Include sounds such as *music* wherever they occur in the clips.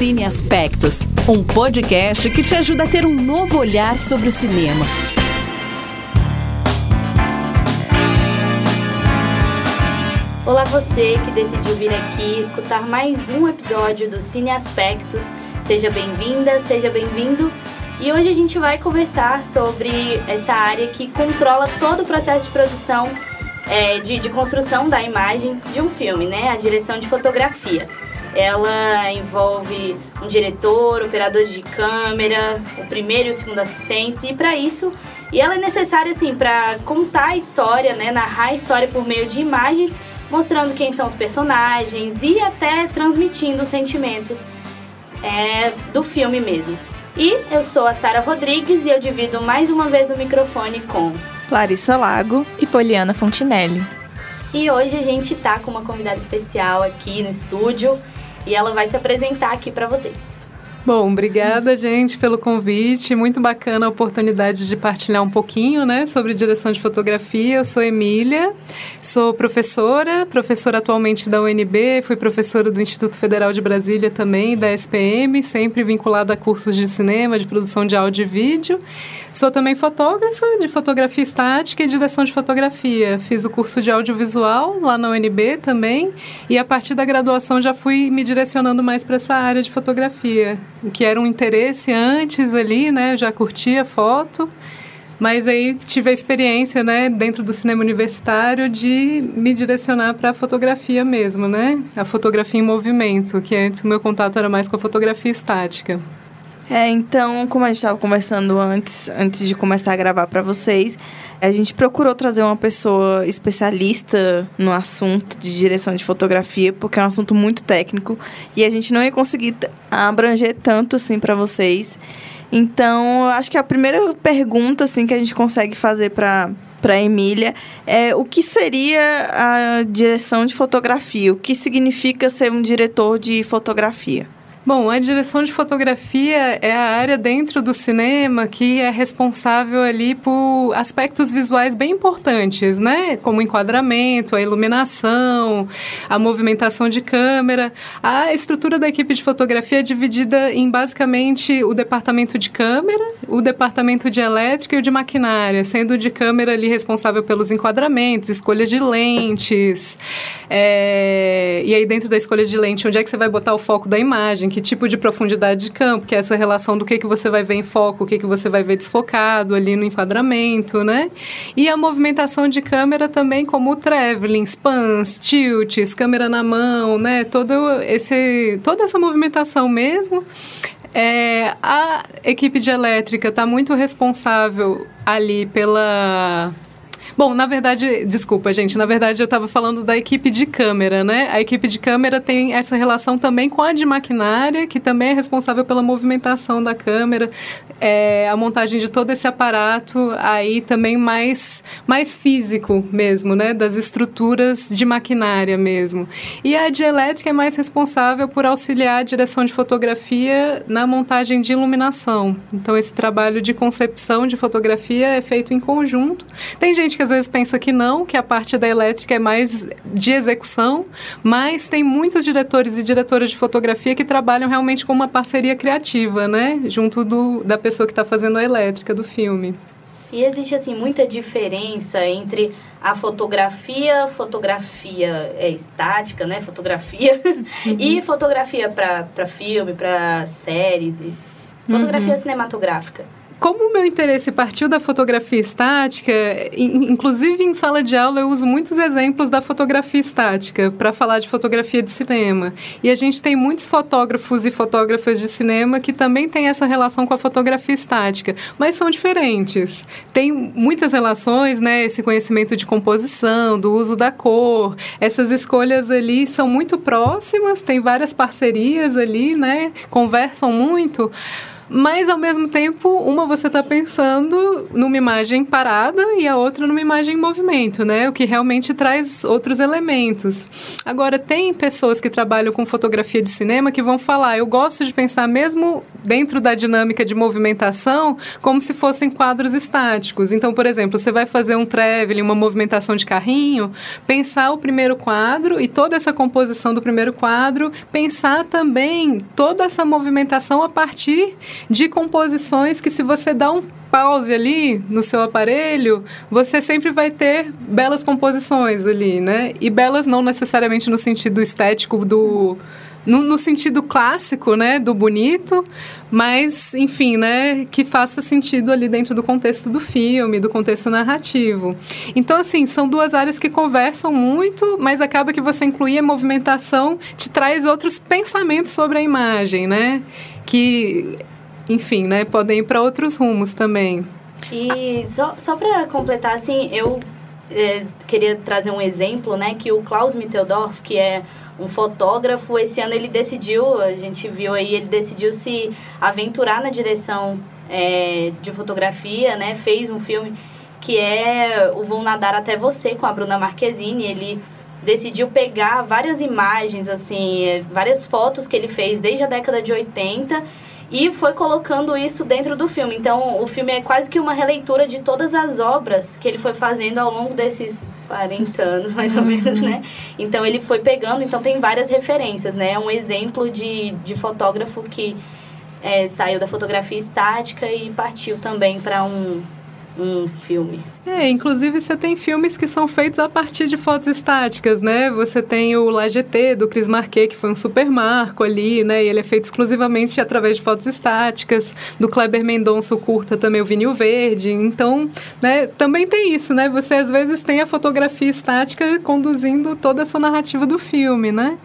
Cine Aspectos, um podcast que te ajuda a ter um novo olhar sobre o cinema. Olá você que decidiu vir aqui escutar mais um episódio do Cine Aspectos. Seja bem-vinda, seja bem-vindo. E hoje a gente vai conversar sobre essa área que controla todo o processo de produção, é, de, de construção da imagem de um filme, né? A direção de fotografia. Ela envolve um diretor, operador de câmera, o primeiro e o segundo assistentes, e para isso, e ela é necessária assim para contar a história, né, narrar a história por meio de imagens, mostrando quem são os personagens e até transmitindo os sentimentos é, do filme mesmo. E eu sou a Sara Rodrigues e eu divido mais uma vez o microfone com Larissa Lago e Poliana Fontinelli. E hoje a gente tá com uma convidada especial aqui no estúdio e ela vai se apresentar aqui para vocês. Bom, obrigada, gente, pelo convite. Muito bacana a oportunidade de partilhar um pouquinho, né, sobre direção de fotografia. Eu sou Emília, sou professora, professora atualmente da UNB, fui professora do Instituto Federal de Brasília também, da SPM, sempre vinculada a cursos de cinema, de produção de áudio e vídeo. Sou também fotógrafa, de fotografia estática e direção de fotografia. Fiz o curso de audiovisual lá na UNB também, e a partir da graduação já fui me direcionando mais para essa área de fotografia, que era um interesse antes ali, né? Eu já curtia foto. Mas aí tive a experiência, né, dentro do cinema universitário, de me direcionar para a fotografia mesmo, né? A fotografia em movimento, que antes o meu contato era mais com a fotografia estática. É, então, como a gente estava conversando antes, antes de começar a gravar para vocês, a gente procurou trazer uma pessoa especialista no assunto de direção de fotografia, porque é um assunto muito técnico e a gente não ia conseguir abranger tanto assim para vocês. Então, eu acho que a primeira pergunta assim que a gente consegue fazer para para Emília é o que seria a direção de fotografia? O que significa ser um diretor de fotografia? Bom, a direção de fotografia é a área dentro do cinema que é responsável ali por aspectos visuais bem importantes, né? Como o enquadramento, a iluminação, a movimentação de câmera. A estrutura da equipe de fotografia é dividida em basicamente o departamento de câmera, o departamento de elétrica e o de maquinária, sendo de câmera ali responsável pelos enquadramentos, escolha de lentes. É... E aí dentro da escolha de lente, onde é que você vai botar o foco da imagem? que tipo de profundidade de campo, que é essa relação do que, que você vai ver em foco, o que, que você vai ver desfocado ali no enquadramento, né? E a movimentação de câmera também, como o traveling, spans, tilts, câmera na mão, né? Todo esse, toda essa movimentação mesmo. É, a equipe de elétrica está muito responsável ali pela Bom, na verdade, desculpa, gente, na verdade eu estava falando da equipe de câmera, né? A equipe de câmera tem essa relação também com a de maquinária, que também é responsável pela movimentação da câmera, é, a montagem de todo esse aparato aí também mais, mais físico mesmo, né? Das estruturas de maquinária mesmo. E a de elétrica é mais responsável por auxiliar a direção de fotografia na montagem de iluminação. Então, esse trabalho de concepção de fotografia é feito em conjunto. Tem gente que às vezes pensa que não, que a parte da elétrica é mais de execução, mas tem muitos diretores e diretoras de fotografia que trabalham realmente com uma parceria criativa, né? Junto do, da pessoa que está fazendo a elétrica do filme. E existe assim muita diferença entre a fotografia, fotografia é estática, né? Fotografia uhum. *laughs* e fotografia para filme, para séries e fotografia uhum. cinematográfica como o meu interesse partiu da fotografia estática, inclusive em sala de aula eu uso muitos exemplos da fotografia estática para falar de fotografia de cinema. E a gente tem muitos fotógrafos e fotógrafas de cinema que também têm essa relação com a fotografia estática, mas são diferentes. Tem muitas relações, né, esse conhecimento de composição, do uso da cor, essas escolhas ali são muito próximas, tem várias parcerias ali, né, conversam muito Mas ao mesmo tempo, uma você está pensando numa imagem parada e a outra numa imagem em movimento, né? O que realmente traz outros elementos. Agora, tem pessoas que trabalham com fotografia de cinema que vão falar: eu gosto de pensar mesmo dentro da dinâmica de movimentação como se fossem quadros estáticos. Então, por exemplo, você vai fazer um traveling, uma movimentação de carrinho, pensar o primeiro quadro e toda essa composição do primeiro quadro, pensar também toda essa movimentação a partir de composições que se você dá um pause ali no seu aparelho, você sempre vai ter belas composições ali, né? E belas não necessariamente no sentido estético do no, no, sentido clássico, né, do bonito, mas, enfim, né, que faça sentido ali dentro do contexto do filme, do contexto narrativo. Então, assim, são duas áreas que conversam muito, mas acaba que você incluir a movimentação te traz outros pensamentos sobre a imagem, né, que, enfim, né, podem ir para outros rumos também. E só, só para completar, assim, eu é, queria trazer um exemplo, né, que o Klaus Mitteldorf, que é um fotógrafo, esse ano ele decidiu, a gente viu aí, ele decidiu se aventurar na direção é, de fotografia, né? Fez um filme que é o Vão Nadar Até Você, com a Bruna Marquezine. Ele decidiu pegar várias imagens, assim, é, várias fotos que ele fez desde a década de 80 e foi colocando isso dentro do filme. Então, o filme é quase que uma releitura de todas as obras que ele foi fazendo ao longo desses 40 anos, mais ou menos, né? Então, ele foi pegando, então tem várias referências, né? É um exemplo de, de fotógrafo que é, saiu da fotografia estática e partiu também para um, um filme. É, inclusive você tem filmes que são feitos a partir de fotos estáticas, né? Você tem o La do Chris Marquet, que foi um super marco ali, né? E ele é feito exclusivamente através de fotos estáticas. Do Kleber Mendonça, curta também, o Vinil Verde. Então, né, também tem isso, né? Você às vezes tem a fotografia estática conduzindo toda a sua narrativa do filme, né?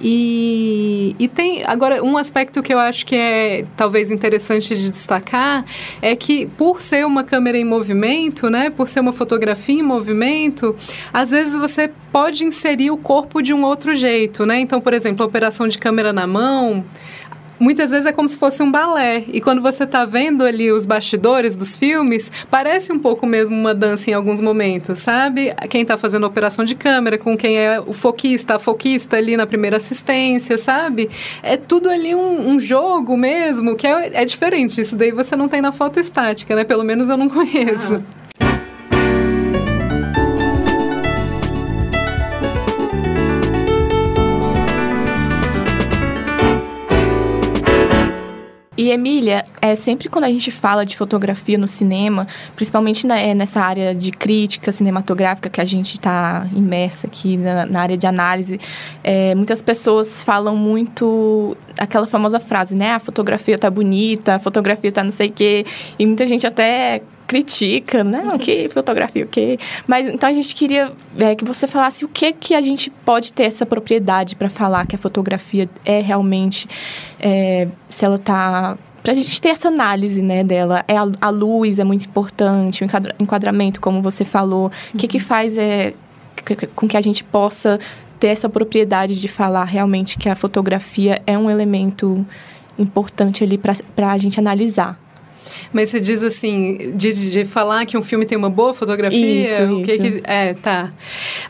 E, e tem, agora, um aspecto que eu acho que é talvez interessante de destacar é que por ser uma câmera em movimento, né? por ser uma fotografia em movimento, às vezes você pode inserir o corpo de um outro jeito, né? Então, por exemplo, a operação de câmera na mão, muitas vezes é como se fosse um balé. E quando você está vendo ali os bastidores dos filmes, parece um pouco mesmo uma dança em alguns momentos, sabe? Quem está fazendo a operação de câmera, com quem é o foquista, a foquista ali na primeira assistência, sabe? É tudo ali um, um jogo mesmo, que é, é, diferente. Isso daí você não tem na foto estática, né? Pelo menos eu não conheço. Ah. E Emília, é sempre quando a gente fala de fotografia no cinema, principalmente na, é, nessa área de crítica cinematográfica que a gente está imersa aqui na, na, área de análise, é, muitas pessoas falam muito aquela famosa frase, né? A fotografia tá bonita, a fotografia tá não sei o quê. E muita gente até critica, né? O que fotografia, o que. Mas então a gente queria é, que você falasse o que que a gente pode ter essa propriedade para falar que a fotografia é realmente é, se ela está para a gente ter essa análise né, dela. É a, a, luz é muito importante, o enquadramento, como você falou. O uhum. que, que uhum. faz é, com que a gente possa ter essa propriedade de falar realmente que a fotografia é um elemento importante ali para a gente analisar. Mas você diz assim, de, de falar que um filme tem uma boa fotografia? Isso, o que, isso. que É, tá.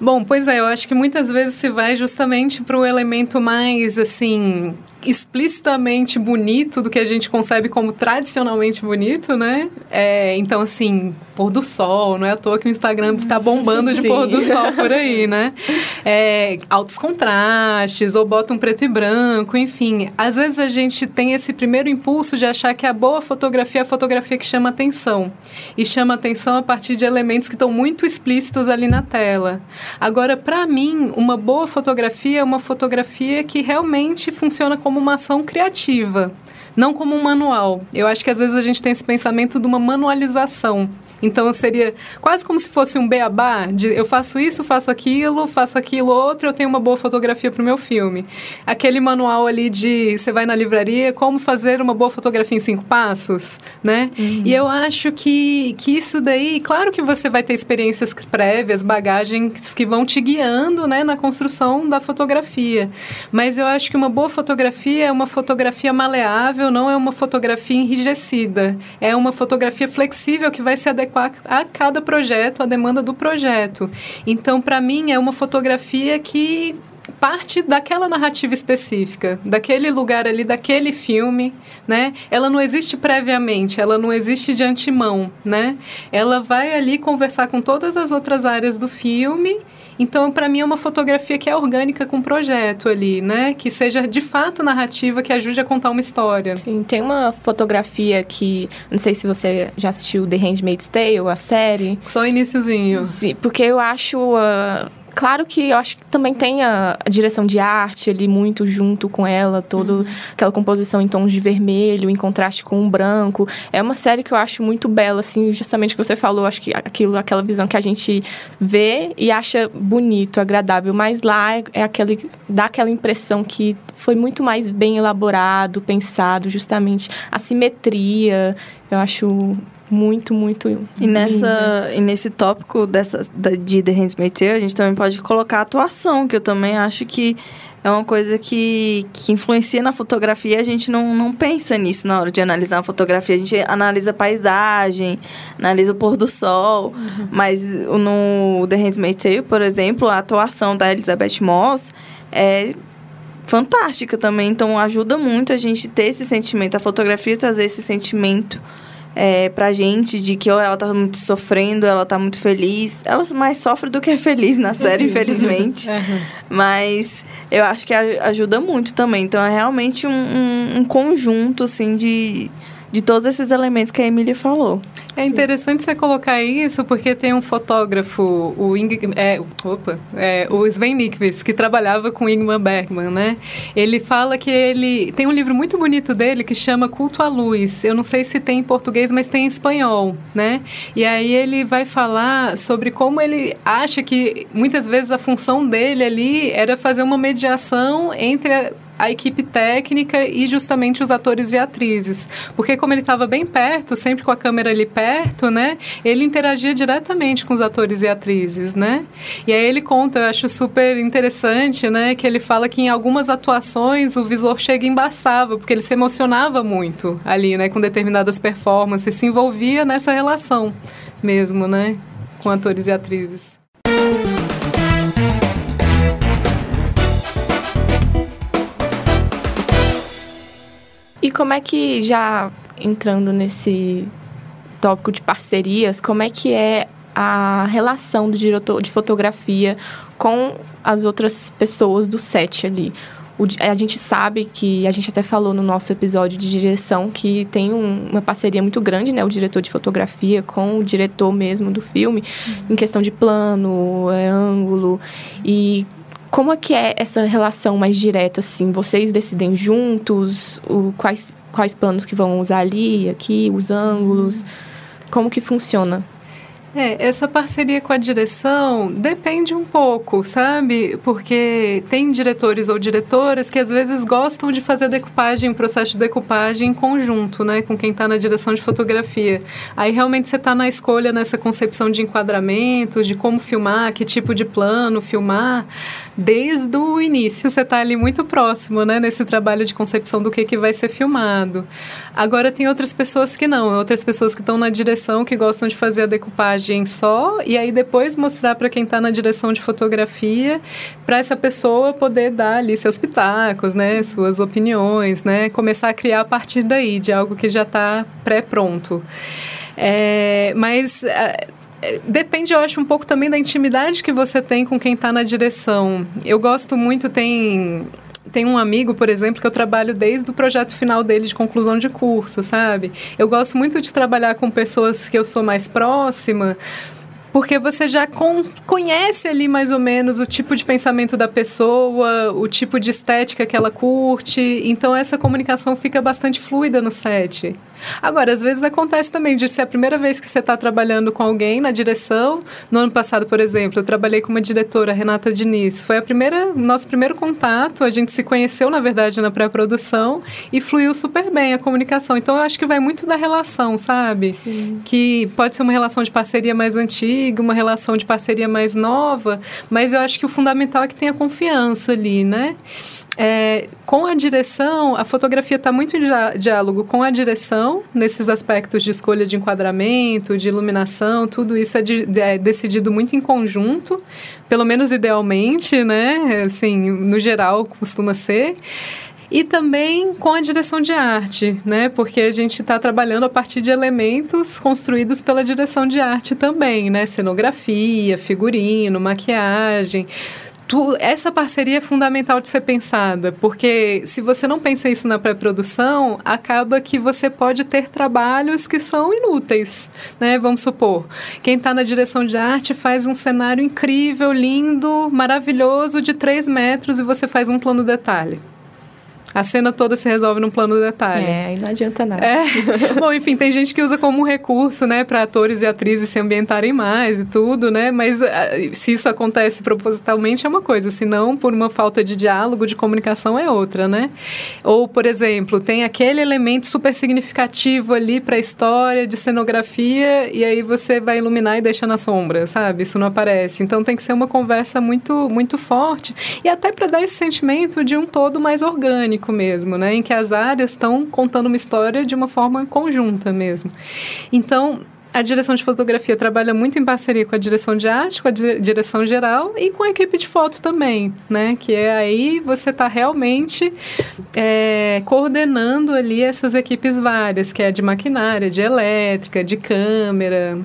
Bom, pois é, eu acho que muitas vezes se vai justamente para o elemento mais, assim, explicitamente bonito do que a gente concebe como tradicionalmente bonito, né? É, então, assim, pôr do sol, não é à toa que o Instagram tá bombando de pôr do sol por aí, né? É, altos contrastes, ou bota um preto e branco, enfim. Às vezes a gente tem esse primeiro impulso de achar que a boa fotografia é a fotografia que chama atenção. E chama atenção a partir de elementos que estão muito explícitos ali na tela. Agora, para mim, uma boa fotografia é uma fotografia que realmente funciona como uma ação criativa não como um manual. Eu acho que às vezes a gente tem esse pensamento de uma manualização Então seria quase como se fosse um beabá de eu faço isso, faço aquilo, faço aquilo outro, eu tenho uma boa fotografia para o meu filme. Aquele manual ali de você vai na livraria, como fazer uma boa fotografia em cinco passos, né? Uhum. E eu acho que, que isso daí, claro que você vai ter experiências prévias, bagagens que vão te guiando, né, na construção da fotografia. Mas eu acho que uma boa fotografia é uma fotografia maleável, não é uma fotografia enrijecida. É uma fotografia flexível que vai se adequar a cada projeto, a demanda do projeto. Então, para mim, é uma fotografia que parte daquela narrativa específica, daquele lugar ali, daquele filme, né? Ela não existe previamente, ela não existe de antemão, né? Ela vai ali conversar com todas as outras áreas do filme. Então, para mim, é uma fotografia que é orgânica com o projeto ali, né? Que seja de fato narrativa, que ajude a contar uma história. Sim, tem uma fotografia que. Não sei se você já assistiu The Handmaid's Tale, a série. Só o iníciozinho. Sim, porque eu acho. Uh Claro que eu acho que também tem a, a, direção de arte ali muito junto com ela, toda uhum. aquela composição em tons de vermelho, em contraste com o branco. É uma série que eu acho muito bela, assim, justamente o que você falou, acho que aquilo, aquela visão que a gente vê e acha bonito, agradável, mas lá é aquele dá aquela impressão que foi muito mais bem elaborado, pensado, justamente a simetria. Eu acho muito, muito. E, nessa, e nesse tópico dessa, de The Handmaid's Tale, a gente também pode colocar a atuação, que eu também acho que é uma coisa que, que influencia na fotografia. A gente não, não pensa nisso na hora de analisar a fotografia. A gente analisa a paisagem, analisa o pôr do sol. Uhum. Mas no The Handmaid's Tale, por exemplo, a atuação da Elizabeth Moss é fantástica também. Então, ajuda muito a gente ter esse sentimento. A fotografia trazer esse sentimento é, pra gente de que ou ela tá muito sofrendo, ela tá muito feliz. Ela mais sofre do que é feliz na série, *laughs* infelizmente. Mas eu acho que ajuda muito também. Então é realmente um, um, um conjunto, assim, de de todos esses elementos que a Emília falou. É interessante você colocar isso, porque tem um fotógrafo, o, Ing, é, opa, é, o Sven Nykvist, que trabalhava com Ingmar Bergman, né? Ele fala que ele... Tem um livro muito bonito dele que chama Culto à Luz. Eu não sei se tem em português, mas tem em espanhol, né? E aí ele vai falar sobre como ele acha que, muitas vezes, a função dele ali era fazer uma mediação entre... A, a equipe técnica e justamente os atores e atrizes. Porque como ele estava bem perto, sempre com a câmera ali perto, né? Ele interagia diretamente com os atores e atrizes, né? E aí ele conta, eu acho super interessante, né? Que ele fala que em algumas atuações o visor chega e embaçava, porque ele se emocionava muito ali, né? Com determinadas performances, se envolvia nessa relação mesmo, né? Com atores e atrizes. E como é que, já entrando nesse tópico de parcerias, como é que é a relação do diretor de fotografia com as outras pessoas do set ali? O, a gente sabe que, a gente até falou no nosso episódio de direção, que tem um, uma parceria muito grande, né? O diretor de fotografia com o diretor mesmo do filme, uhum. em questão de plano, é, ângulo. E como é que é essa relação mais direta, assim? Vocês decidem juntos o, quais, quais planos que vão usar ali, aqui, os ângulos? Como que funciona? É, essa parceria com a direção depende um pouco, sabe? Porque tem diretores ou diretoras que às vezes gostam de fazer decupagem, o processo de decupagem em conjunto, né? Com quem está na direção de fotografia. Aí realmente você está na escolha, nessa concepção de enquadramento, de como filmar, que tipo de plano filmar. Desde o início você está ali muito próximo, né? Nesse trabalho de concepção do que, que vai ser filmado. Agora tem outras pessoas que não, outras pessoas que estão na direção que gostam de fazer a decupagem só e aí depois mostrar para quem está na direção de fotografia, para essa pessoa poder dar ali seus pitacos, né, suas opiniões, né, começar a criar a partir daí de algo que já está pré-pronto. É, mas é, Depende, eu acho, um pouco também da intimidade que você tem com quem está na direção. Eu gosto muito, tem tem um amigo, por exemplo, que eu trabalho desde o projeto final dele de conclusão de curso, sabe? Eu gosto muito de trabalhar com pessoas que eu sou mais próxima, porque você já con conhece ali mais ou menos o tipo de pensamento da pessoa, o tipo de estética que ela curte, então essa comunicação fica bastante fluida no set. Agora, às vezes acontece também de ser a primeira vez que você está trabalhando com alguém na direção. No ano passado, por exemplo, eu trabalhei com uma diretora, Renata Diniz. Foi a primeira, nosso primeiro contato. A gente se conheceu, na verdade, na pré-produção e fluiu super bem a comunicação. Então, eu acho que vai muito da relação, sabe? Sim. Que pode ser uma relação de parceria mais antiga, uma relação de parceria mais nova, mas eu acho que o fundamental é que tenha confiança ali, né? É, com a direção, a fotografia está muito em diálogo com a direção, nesses aspectos de escolha de enquadramento, de iluminação, tudo isso é, de, é, decidido muito em conjunto, pelo menos idealmente, né? Assim, no geral, costuma ser e também com a direção de arte, né? Porque a gente está trabalhando a partir de elementos construídos pela direção de arte também, né? Cenografia, figurino, maquiagem tu, essa parceria é fundamental de ser pensada, porque se você não pensa isso na pré-produção, acaba que você pode ter trabalhos que são inúteis, né? Vamos supor, quem está na direção de arte faz um cenário incrível, lindo, maravilhoso, de 3 metros e você faz um plano detalhe. A cena toda se resolve num plano de detalhe. É, aí não adianta nada. É. *laughs* Bom, enfim, tem gente que usa como um recurso, né, para atores e atrizes se ambientarem mais e tudo, né? Mas ah, se isso acontece propositalmente é uma coisa, se não, por uma falta de diálogo, de comunicação é outra, né? Ou, por exemplo, tem aquele elemento super significativo ali para a história de cenografia e aí você vai iluminar e deixa na sombra, sabe? Isso não aparece. Então tem que ser uma conversa muito muito forte e até para dar esse sentimento de um todo mais orgânico mesmo, né? Em que as áreas estão contando uma história de uma forma conjunta mesmo. Então, a direção de fotografia trabalha muito em parceria com a direção de arte, com a direção geral e com a equipe de foto também, né? Que é aí você está realmente é, coordenando ali essas equipes várias, que é de maquinária, de elétrica, de câmera.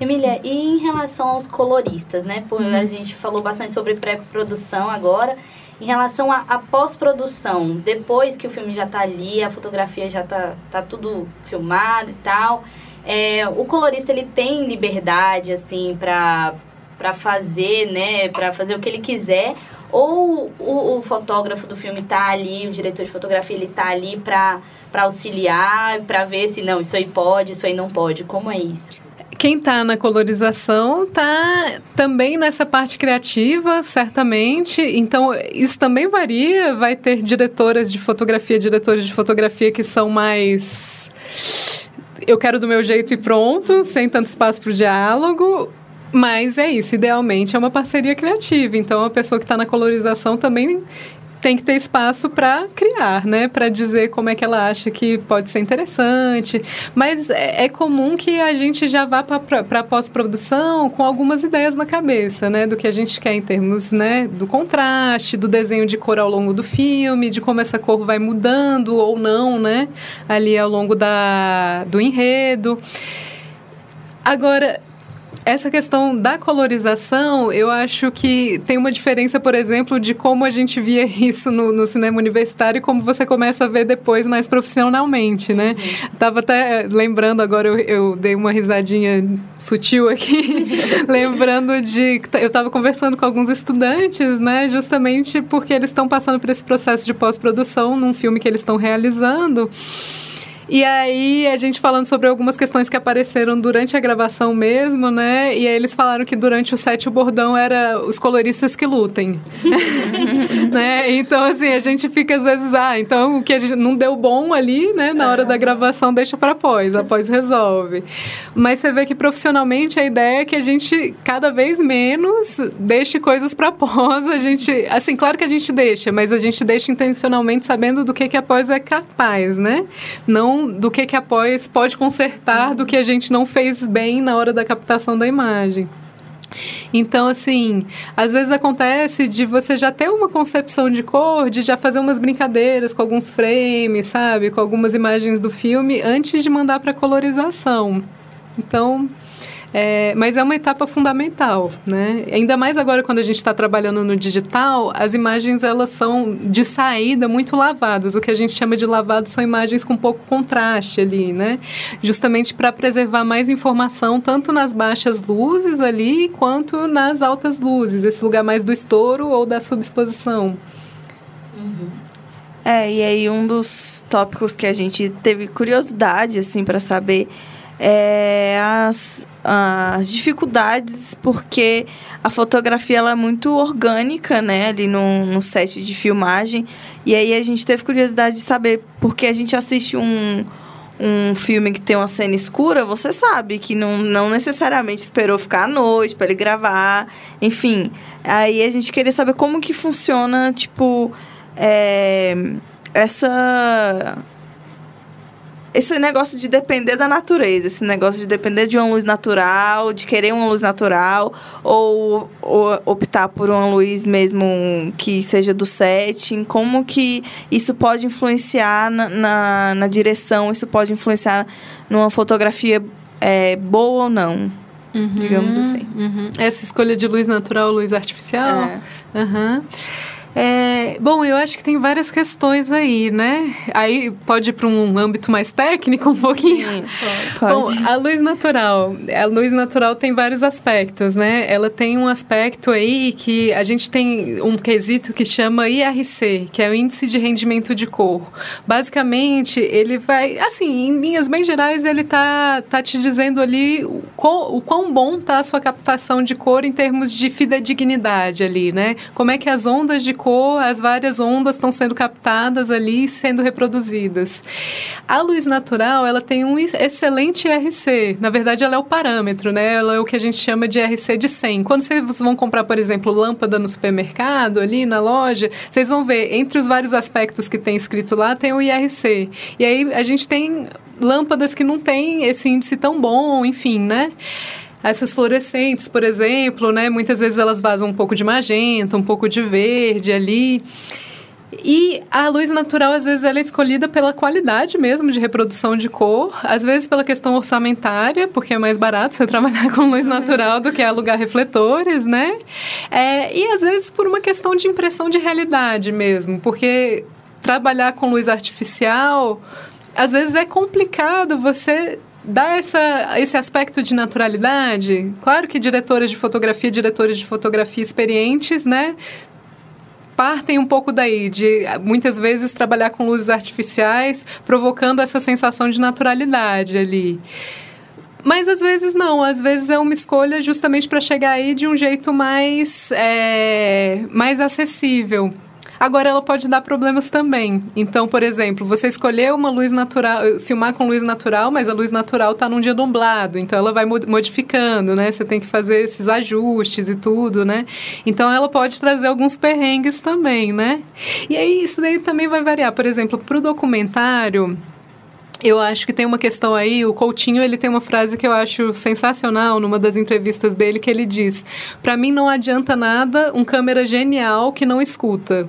Emília, e em relação aos coloristas, né? Por, uhum. A gente falou bastante sobre pré-produção agora. Em relação à pós-produção, depois que o filme já está ali, a fotografia já está tá tudo filmado e tal, é, o colorista ele tem liberdade assim para para fazer, né, para fazer o que ele quiser, ou o, o fotógrafo do filme está ali, o diretor de fotografia ele tá ali para para auxiliar, para ver se não, isso aí pode, isso aí não pode. Como é isso? Quem está na colorização está também nessa parte criativa, certamente. Então, isso também varia. Vai ter diretoras de fotografia, diretores de fotografia que são mais. Eu quero do meu jeito e pronto, sem tanto espaço para o diálogo. Mas é isso, idealmente é uma parceria criativa. Então, a pessoa que está na colorização também tem que ter espaço para criar, né? Para dizer como é que ela acha que pode ser interessante. Mas é, é comum que a gente já vá para pós-produção com algumas ideias na cabeça, né? Do que a gente quer em termos, né? Do contraste, do desenho de cor ao longo do filme, de como essa cor vai mudando ou não, né? Ali ao longo da, do enredo. Agora, essa questão da colorização, eu acho que tem uma diferença, por exemplo, de como a gente via *laughs* isso no, no cinema universitário e como você começa a ver depois mais profissionalmente, né? Uhum. Tava até lembrando agora, eu, eu dei uma risadinha sutil aqui, *laughs* lembrando de eu estava conversando com alguns estudantes, né? Justamente porque eles estão passando por esse processo de pós-produção num filme que eles estão realizando. E aí, a gente falando sobre algumas questões que apareceram durante a gravação mesmo, né? E aí eles falaram que durante o set o bordão era os coloristas que lutem. *laughs* né? Então, assim, a gente fica às vezes, ah, então o que a gente não deu bom ali, né? Na hora da gravação, deixa para pós, após resolve. Mas você vê que profissionalmente a ideia é que a gente cada vez menos deixe coisas para pós. A gente, assim, claro que a gente deixa, mas a gente deixa intencionalmente sabendo do que, que a pós é capaz, né? Não do que, que a pós pode consertar do que a gente não fez bem na hora da captação da imagem. Então, assim, às vezes acontece de você já ter uma concepção de cor, de já fazer umas brincadeiras com alguns frames, sabe? Com algumas imagens do filme antes de mandar para colorização. Então, É, mas é uma etapa fundamental, né? Ainda mais agora quando a gente está trabalhando no digital, as imagens elas são de saída muito lavadas. O que a gente chama de lavado são imagens com pouco contraste ali, né? Justamente para preservar mais informação tanto nas baixas luzes ali quanto nas altas luzes, esse lugar mais do estouro ou da subexposição. É, e aí um dos tópicos que a gente teve curiosidade, assim, para saber é as, as dificuldades, porque a fotografia ela é muito orgânica, né, ali no, no set de filmagem. E aí a gente teve curiosidade de saber, porque a gente assiste um, um filme que tem uma cena escura, você sabe que não, não necessariamente esperou ficar à noite para ele gravar, enfim. Aí a gente queria saber como que funciona, tipo, é, essa esse negócio de depender da natureza, esse negócio de depender de uma luz natural, de querer uma luz natural, ou, ou, optar por uma luz mesmo que seja do setting, como que isso pode influenciar na, na, na direção, isso pode influenciar numa fotografia é, boa ou não, uhum, digamos assim. Uhum. Essa escolha de luz natural, luz artificial? É. Uhum. É, bom, eu acho que tem várias questões aí, né? Aí pode ir para um âmbito mais técnico um pouquinho. Sim, pode. Bom, a luz natural. A luz natural tem vários aspectos, né? Ela tem um aspecto aí que a gente tem um quesito que chama IRC, que é o Índice de Rendimento de Cor. Basicamente, ele vai, assim, em linhas bem gerais, ele tá, tá te dizendo ali o quão, o quão bom tá a sua captação de cor em termos de fidedignidade ali, né? Como é que as ondas de cor as várias ondas estão sendo captadas ali e sendo reproduzidas. A luz natural, ela tem um excelente RC. Na verdade, ela é o parâmetro, né? Ela é o que a gente chama de RC de 100. Quando vocês vão comprar, por exemplo, lâmpada no supermercado, ali na loja, vocês vão ver, entre os vários aspectos que tem escrito lá, tem o IRC. E aí a gente tem lâmpadas que não tem esse índice tão bom, enfim, né? Essas fluorescentes, por exemplo, né? Muitas vezes elas vazam um pouco de magenta, um pouco de verde ali. E a luz natural, às vezes, ela é escolhida pela qualidade mesmo de reprodução de cor, às vezes pela questão orçamentária, porque é mais barato você *laughs* trabalhar com luz natural do que alugar refletores, né? É, e às vezes por uma questão de impressão de realidade mesmo, porque trabalhar com luz artificial, às vezes é complicado você dá essa, esse aspecto de naturalidade. Claro que diretoras de fotografia, diretores de fotografia experientes, né? Partem um pouco daí, de muitas vezes trabalhar com luzes artificiais, provocando essa sensação de naturalidade ali. Mas às vezes não, às vezes é uma escolha justamente para chegar aí de um jeito mais, é, mais acessível. Agora, ela pode dar problemas também. Então, por exemplo, você escolheu uma luz natural, filmar com luz natural, mas a luz natural está num dia nublado, então ela vai modificando, né? Você tem que fazer esses ajustes e tudo, né? Então, ela pode trazer alguns perrengues também, né? E aí, isso daí também vai variar. Por exemplo, para o documentário, eu acho que tem uma questão aí, o Coutinho, ele tem uma frase que eu acho sensacional numa das entrevistas dele, que ele diz: "Para mim não adianta nada um câmera genial que não escuta".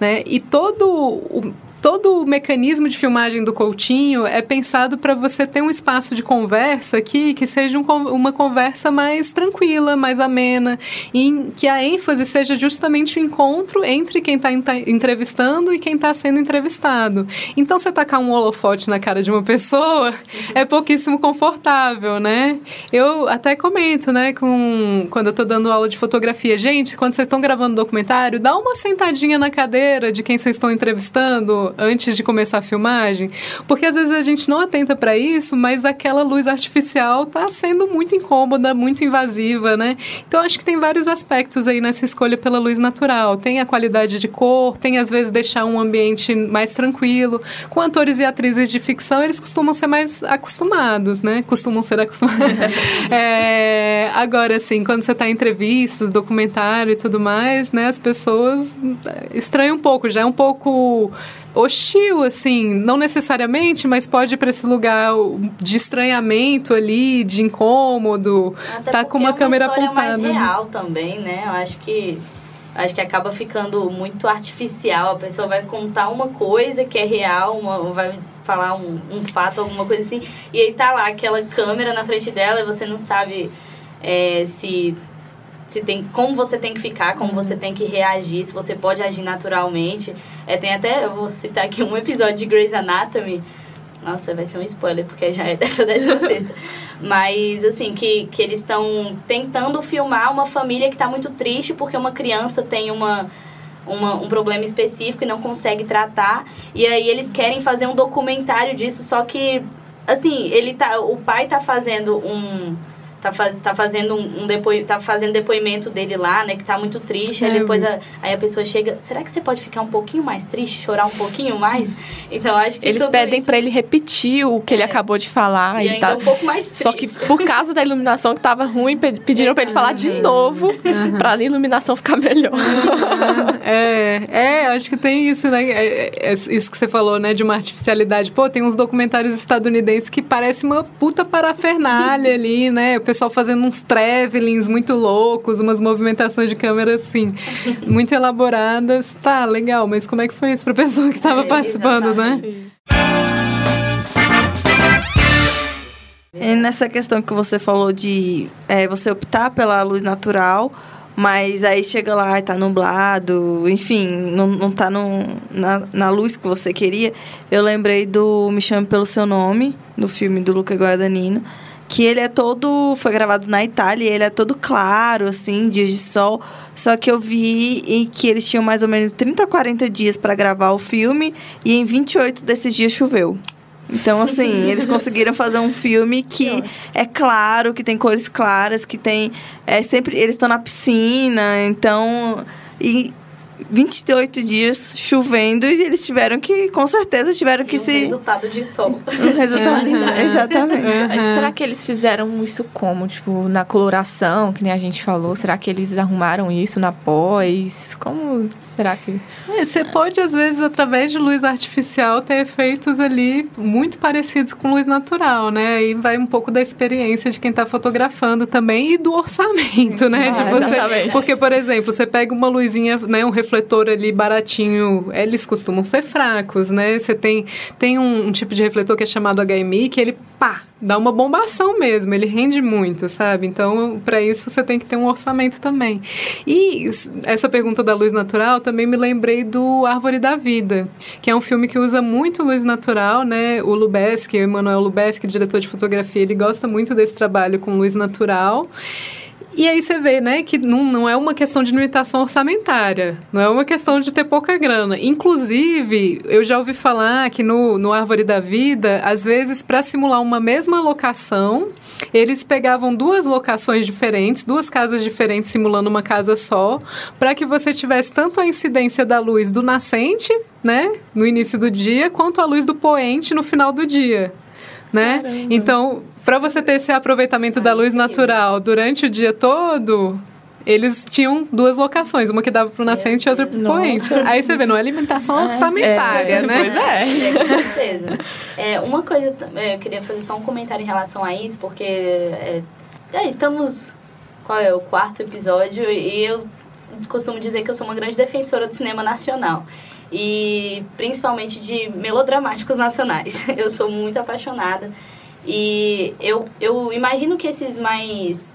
Né? E todo o todo o mecanismo de filmagem do Coutinho é pensado para você ter um espaço de conversa aqui que seja um, uma conversa mais tranquila, mais amena, em que a ênfase seja justamente o encontro entre quem está entrevistando e quem está sendo entrevistado. Então, você tacar um holofote na cara de uma pessoa é pouquíssimo confortável, né? Eu até comento, né, com, quando eu estou dando aula de fotografia, gente, quando vocês estão gravando documentário, dá uma sentadinha na cadeira de quem vocês estão entrevistando antes de começar a filmagem, porque às vezes a gente não atenta para isso, mas aquela luz artificial está sendo muito incômoda, muito invasiva, né? Então acho que tem vários aspectos aí nessa escolha pela luz natural. Tem a qualidade de cor, tem às vezes deixar um ambiente mais tranquilo. Com atores e atrizes de ficção, eles costumam ser mais acostumados, né? Costumam ser acostumados. *laughs* é, agora, assim, quando você está em entrevistas, documentário e tudo mais, né? As pessoas estranham um pouco, já é um pouco hostil, assim, não necessariamente, mas pode ir para esse lugar de estranhamento ali, de incômodo, Até tá com uma é câmera uma apontada. mais real também, né? Eu acho que Acho que acaba ficando muito artificial. A pessoa vai contar uma coisa que é real, uma, vai falar um, um fato, alguma coisa assim, e aí tá lá aquela câmera na frente dela e você não sabe é, se se tem como você tem que ficar, como você tem que reagir, se você pode agir naturalmente. É, tem até, eu vou citar aqui um episódio de Grey's Anatomy. Nossa, vai ser um spoiler, porque já é *laughs* dessa décima sexta. Mas, assim, que, que eles estão tentando filmar uma família que está muito triste porque uma criança tem uma, uma, um problema específico e não consegue tratar. E aí eles querem fazer um documentário disso, só que, assim, ele tá, o pai tá fazendo um tá, tá fazendo um, um depois tá fazendo depoimento dele lá, né, que tá muito triste. É, aí depois a, aí a pessoa chega, será que você pode ficar um pouquinho mais triste, chorar um pouquinho mais? Então acho que eles pedem para ele repetir o que é. ele acabou de falar e, e ainda tá... um pouco mais triste. Só que por causa da iluminação que tava ruim, pediram para ele falar de novo uhum. para a iluminação ficar melhor. Uhum. É, é, acho que tem isso, né? É, é, é, isso que você falou, né, de uma artificialidade. Pô, tem uns documentários estadunidenses que parece uma puta parafernália ali, né? Pessoal fazendo uns travelings muito loucos, umas movimentações de câmera assim, *laughs* muito elaboradas. Tá, legal, mas como é que foi isso pra pessoa que estava é, participando, né? exatamente. né? E nessa questão que você falou de é, você optar pela luz natural, mas aí chega lá e tá nublado, enfim, não, não tá no, na, na luz que você queria. Eu lembrei do Me Chame Pelo Seu Nome, do filme do Luca Guadagnino, que ele é todo. Foi gravado na Itália, ele é todo claro, assim, dias de sol. Só que eu vi e que eles tinham mais ou menos 30, 40 dias para gravar o filme e em 28 desses dias choveu. Então, assim, *laughs* eles conseguiram fazer um filme que é claro, que tem cores claras, que tem. É, sempre. Eles estão na piscina, então. E 28 dias chovendo e eles tiveram que, com certeza, tiveram que e um se. resultado de sol. Um resultado de sol, exatamente. Uhum. Será que eles fizeram isso como? Tipo, na coloração, que nem a gente falou? Será que eles arrumaram isso na pós? Como será que. É, você pode, às vezes, através de luz artificial, ter efeitos ali muito parecidos com luz natural, né? Aí vai um pouco da experiência de quem está fotografando também e do orçamento, né? Ah, de você. Exatamente. Porque, por exemplo, você pega uma luzinha, né? Um refletor ali baratinho, eles costumam ser fracos, né? Você tem, tem um, um, tipo de refletor que é chamado HMI, que ele, pá, dá uma bombação mesmo, ele rende muito, sabe? Então, para isso, você tem que ter um orçamento também. E essa pergunta da luz natural, também me lembrei do Árvore da Vida, que é um filme que usa muito luz natural, né? O Lubeski, o Emanuel Lubeski, diretor de fotografia, ele gosta muito desse trabalho com luz natural. E aí você vê, né, que não, não é uma questão de limitação orçamentária, não é uma questão de ter pouca grana. Inclusive, eu já ouvi falar que no, no Árvore da Vida, às vezes, para simular uma mesma locação, eles pegavam duas locações diferentes, duas casas diferentes, simulando uma casa só, para que você tivesse tanto a incidência da luz do nascente, né, no início do dia, quanto a luz do poente no final do dia né? Então, para você ter esse aproveitamento da luz natural durante o dia todo, eles tinham duas locações, uma que dava para o nascente e outra para o poente. Aí você vê, não é alimentação *laughs* é, orçamentária, é, né? Pois é. é com certeza. É, uma coisa, eu queria fazer só um comentário em relação a isso, porque é, é, estamos. Qual é o quarto episódio? E eu costumo dizer que eu sou uma grande defensora do cinema nacional e principalmente de melodramáticos nacionais. *laughs* Eu sou muito apaixonada e eu, eu imagino que esses mais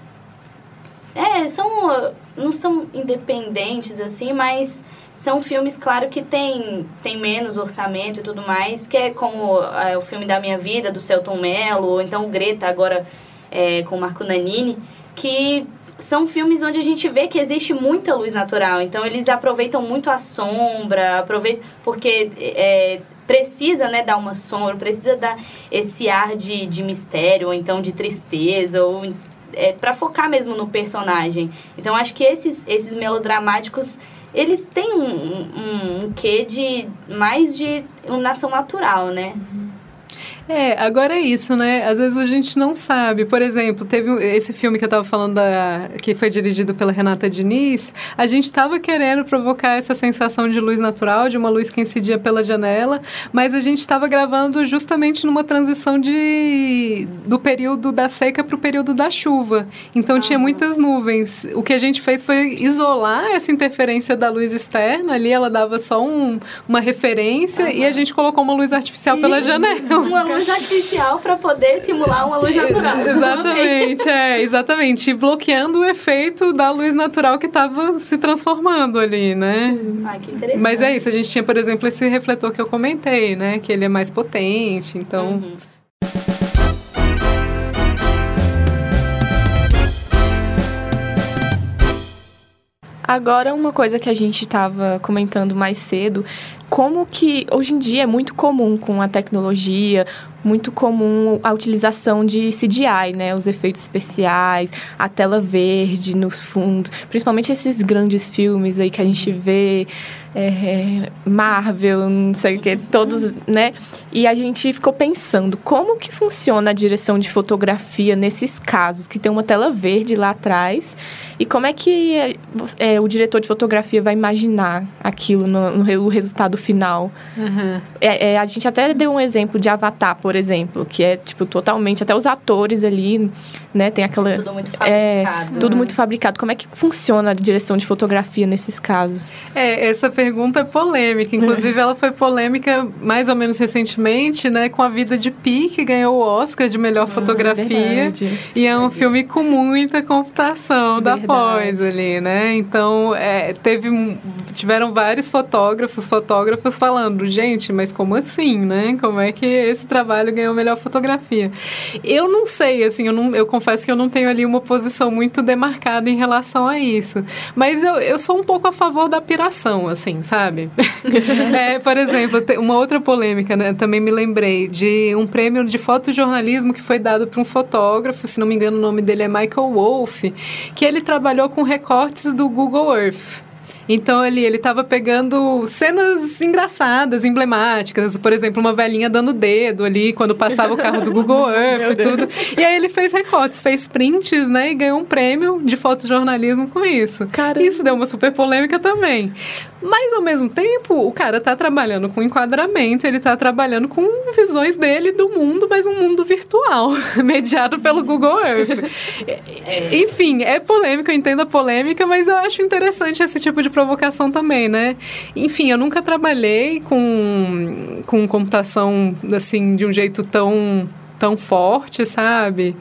é, são não são independentes assim, mas são filmes, claro, que tem, tem menos orçamento e tudo mais, que é como é, o filme da minha vida, do Celton Mello, ou então Greta, agora é, com Marco Nanini, que são filmes onde a gente vê que existe muita luz natural. Então eles aproveitam muito a sombra, aproveitam porque é, precisa né, dar uma sombra, precisa dar esse ar de, de mistério, ou então de tristeza, ou é, para focar mesmo no personagem. Então acho que esses, esses melodramáticos eles têm um, um, um quê de mais de uma nação natural, né? Uhum. É, agora é isso, né? Às vezes a gente não sabe. Por exemplo, teve esse filme que eu estava falando, da, que foi dirigido pela Renata Diniz. A gente estava querendo provocar essa sensação de luz natural, de uma luz que incidia pela janela, mas a gente estava gravando justamente numa transição de, do período da seca para o período da chuva. Então tinha muitas nuvens. O que a gente fez foi isolar essa interferência da luz externa. Ali ela dava só um, uma referência e a gente colocou uma luz artificial pela janela. Uma luz artificial para poder simular uma luz natural. *laughs* exatamente, é, exatamente. E bloqueando o efeito da luz natural que estava se transformando ali, né? Ah, que interessante. Mas é isso, a gente tinha, por exemplo, esse refletor que eu comentei, né? Que ele é mais potente, então. Uhum. Agora, uma coisa que a gente estava comentando mais cedo, como que hoje em dia é muito comum com a tecnologia, muito comum a utilização de CGI, né? Os efeitos especiais, a tela verde nos fundos, principalmente esses grandes filmes aí que a gente vê, é, Marvel, não sei o que, todos, né? E a gente ficou pensando como que funciona a direção de fotografia nesses casos, que tem uma tela verde lá atrás e como é que é, é, o diretor de fotografia vai imaginar aquilo no, no resultado final? Uhum. É, é, a gente até deu um exemplo de Avatar, por exemplo, que é, tipo, totalmente... Até os atores ali, né? Tem aquela... Tudo muito É, fabricado. tudo muito fabricado. Como é que funciona a direção de fotografia nesses casos? É, essa pergunta é polêmica. Inclusive, *laughs* ela foi polêmica mais ou menos recentemente, né? Com a vida de Pi, que ganhou o Oscar de melhor fotografia. verdade. E é um filme com muita computação da Verdade. pós ali, né? Então, é, teve, tiveram vários fotógrafos, fotógrafas falando, gente, mas como assim, né? Como é que esse trabalho ganhou melhor fotografia? Eu não sei, assim, eu, não, eu confesso que eu não tenho ali uma posição muito demarcada em relação a isso. Mas eu, eu sou um pouco a favor da piração, assim, sabe? *laughs* É, por exemplo, tem uma outra polêmica, né? Também me lembrei de um prêmio de fotojornalismo que foi dado para um fotógrafo, se não me engano o nome dele é Michael Wolff, que ele trabalhou com recortes do Google Earth. Então ali ele estava pegando cenas engraçadas, emblemáticas, por exemplo, uma velhinha dando dedo ali quando passava o carro do Google *laughs* Earth e tudo. E aí ele fez recortes, fez prints, né, e ganhou um prêmio de fotojornalismo com isso. Caramba. Isso deu uma super polêmica também. Mas ao mesmo tempo, o cara tá trabalhando com enquadramento, ele tá trabalhando com visões dele do mundo, mas um mundo virtual, *laughs* mediado pelo Google Earth. *laughs* Enfim, é polêmico, eu entendo a polêmica, mas eu acho interessante esse tipo de provocação também, né? Enfim, eu nunca trabalhei com, com computação assim de um jeito tão, tão forte, sabe?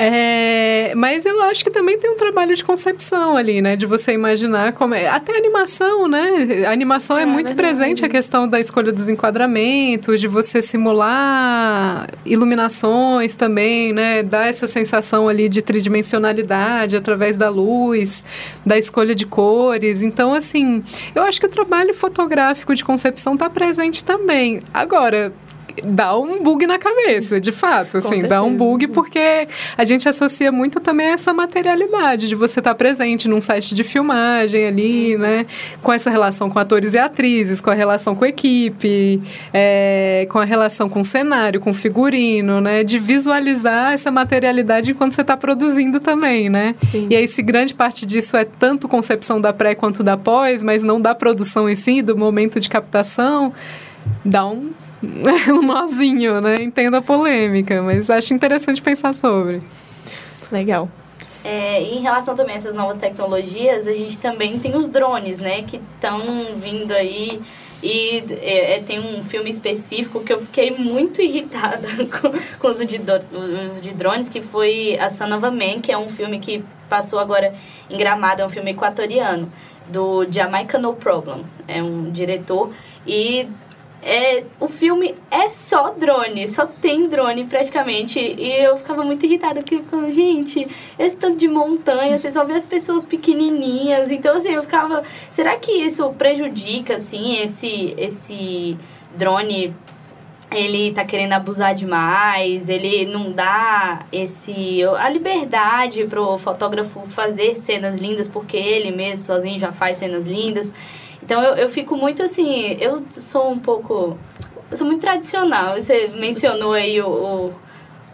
É, mas eu acho que também tem um trabalho de concepção ali, né? De você imaginar como é. Até animação, né? A animação é, É, muito verdade. presente a questão da escolha dos enquadramentos, de você simular iluminações também, né? Dar essa sensação ali de tridimensionalidade através da luz, da escolha de cores. Então, assim, eu acho que o trabalho fotográfico de concepção está presente também. Agora, dá um bug na cabeça, de fato, assim, dá um bug porque a gente associa muito também essa materialidade de você estar presente num site de filmagem ali, né, com essa relação com atores e atrizes, com a relação com a equipe, é, com a relação com o cenário, com o figurino, né, de visualizar essa materialidade enquanto você está produzindo também, né. Sim. E aí, se grande parte disso é tanto concepção da pré quanto da pós, mas não da produção em si, do momento de captação, dá um, *laughs* um nozinho, né? Entendo a polêmica, mas acho interessante pensar sobre. Legal. É, em relação também a essas novas tecnologias, a gente também tem os drones, né? Que estão vindo aí. E é, é, tem um filme específico que eu fiquei muito *laughs* irritada com, com o uso de, de drones, que foi A Son of a Man, que é um filme que passou agora em Gramado, é um filme equatoriano, do Jamaica No Problem. É um diretor. E é, o filme é só drone, só tem drone praticamente. E eu ficava muito irritada, porque eu ficava, gente, esse tanto de montanha, você só vê as pessoas pequenininhas. Então, assim, eu ficava, será que isso prejudica, assim, esse, esse drone? Ele tá querendo abusar demais, ele não dá esse a liberdade pro fotógrafo fazer cenas lindas, porque ele mesmo sozinho já faz cenas lindas. Então eu, eu fico muito assim, eu sou um pouco eu sou muito tradicional. Você mencionou aí o, o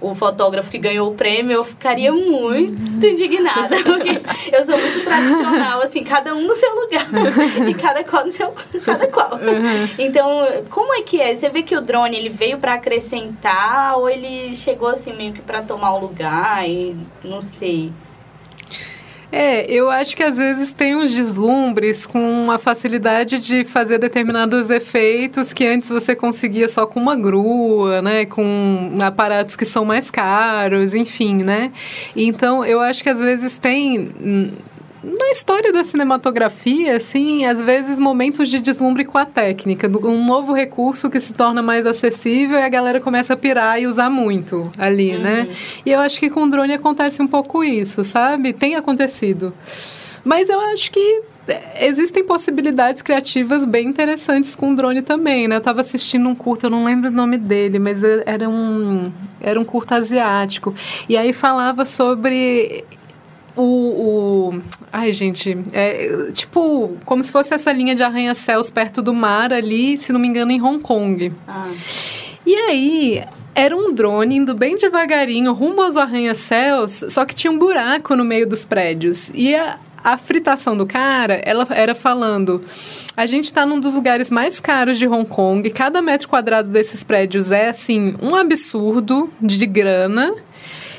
o fotógrafo que ganhou o prêmio, eu ficaria muito indignada, *laughs* porque eu sou muito tradicional, assim, cada um no seu lugar *laughs* e cada qual no seu cada qual. Uhum. Então, como é que é? Você vê que o drone ele veio para acrescentar ou ele chegou assim meio que para tomar o lugar e não sei. É, eu acho que às vezes tem uns deslumbres com a facilidade de fazer determinados efeitos que antes você conseguia só com uma grua, né? Com aparatos que são mais caros, enfim, né? Então, eu acho que às vezes tem na história da cinematografia, assim, às vezes momentos de deslumbre com a técnica, um novo recurso que se torna mais acessível e a galera começa a pirar e usar muito ali, né? uhum. né? E eu acho que com o drone acontece um pouco isso, sabe? Tem acontecido. Mas eu acho que existem possibilidades criativas bem interessantes com o drone também, né? Eu estava assistindo um curto, eu não lembro o nome dele, mas era um, era um curto asiático. E aí falava sobre o, o, Ai, gente, é tipo, como se fosse essa linha de arranha-céus perto do mar ali, se não me engano, em Hong Kong. Ah. E aí, era um drone indo bem devagarinho rumo aos arranha-céus, só que tinha um buraco no meio dos prédios. E a, a fritação do cara, ela era falando: a gente está num dos lugares mais caros de Hong Kong, cada metro quadrado desses prédios é assim um absurdo de grana.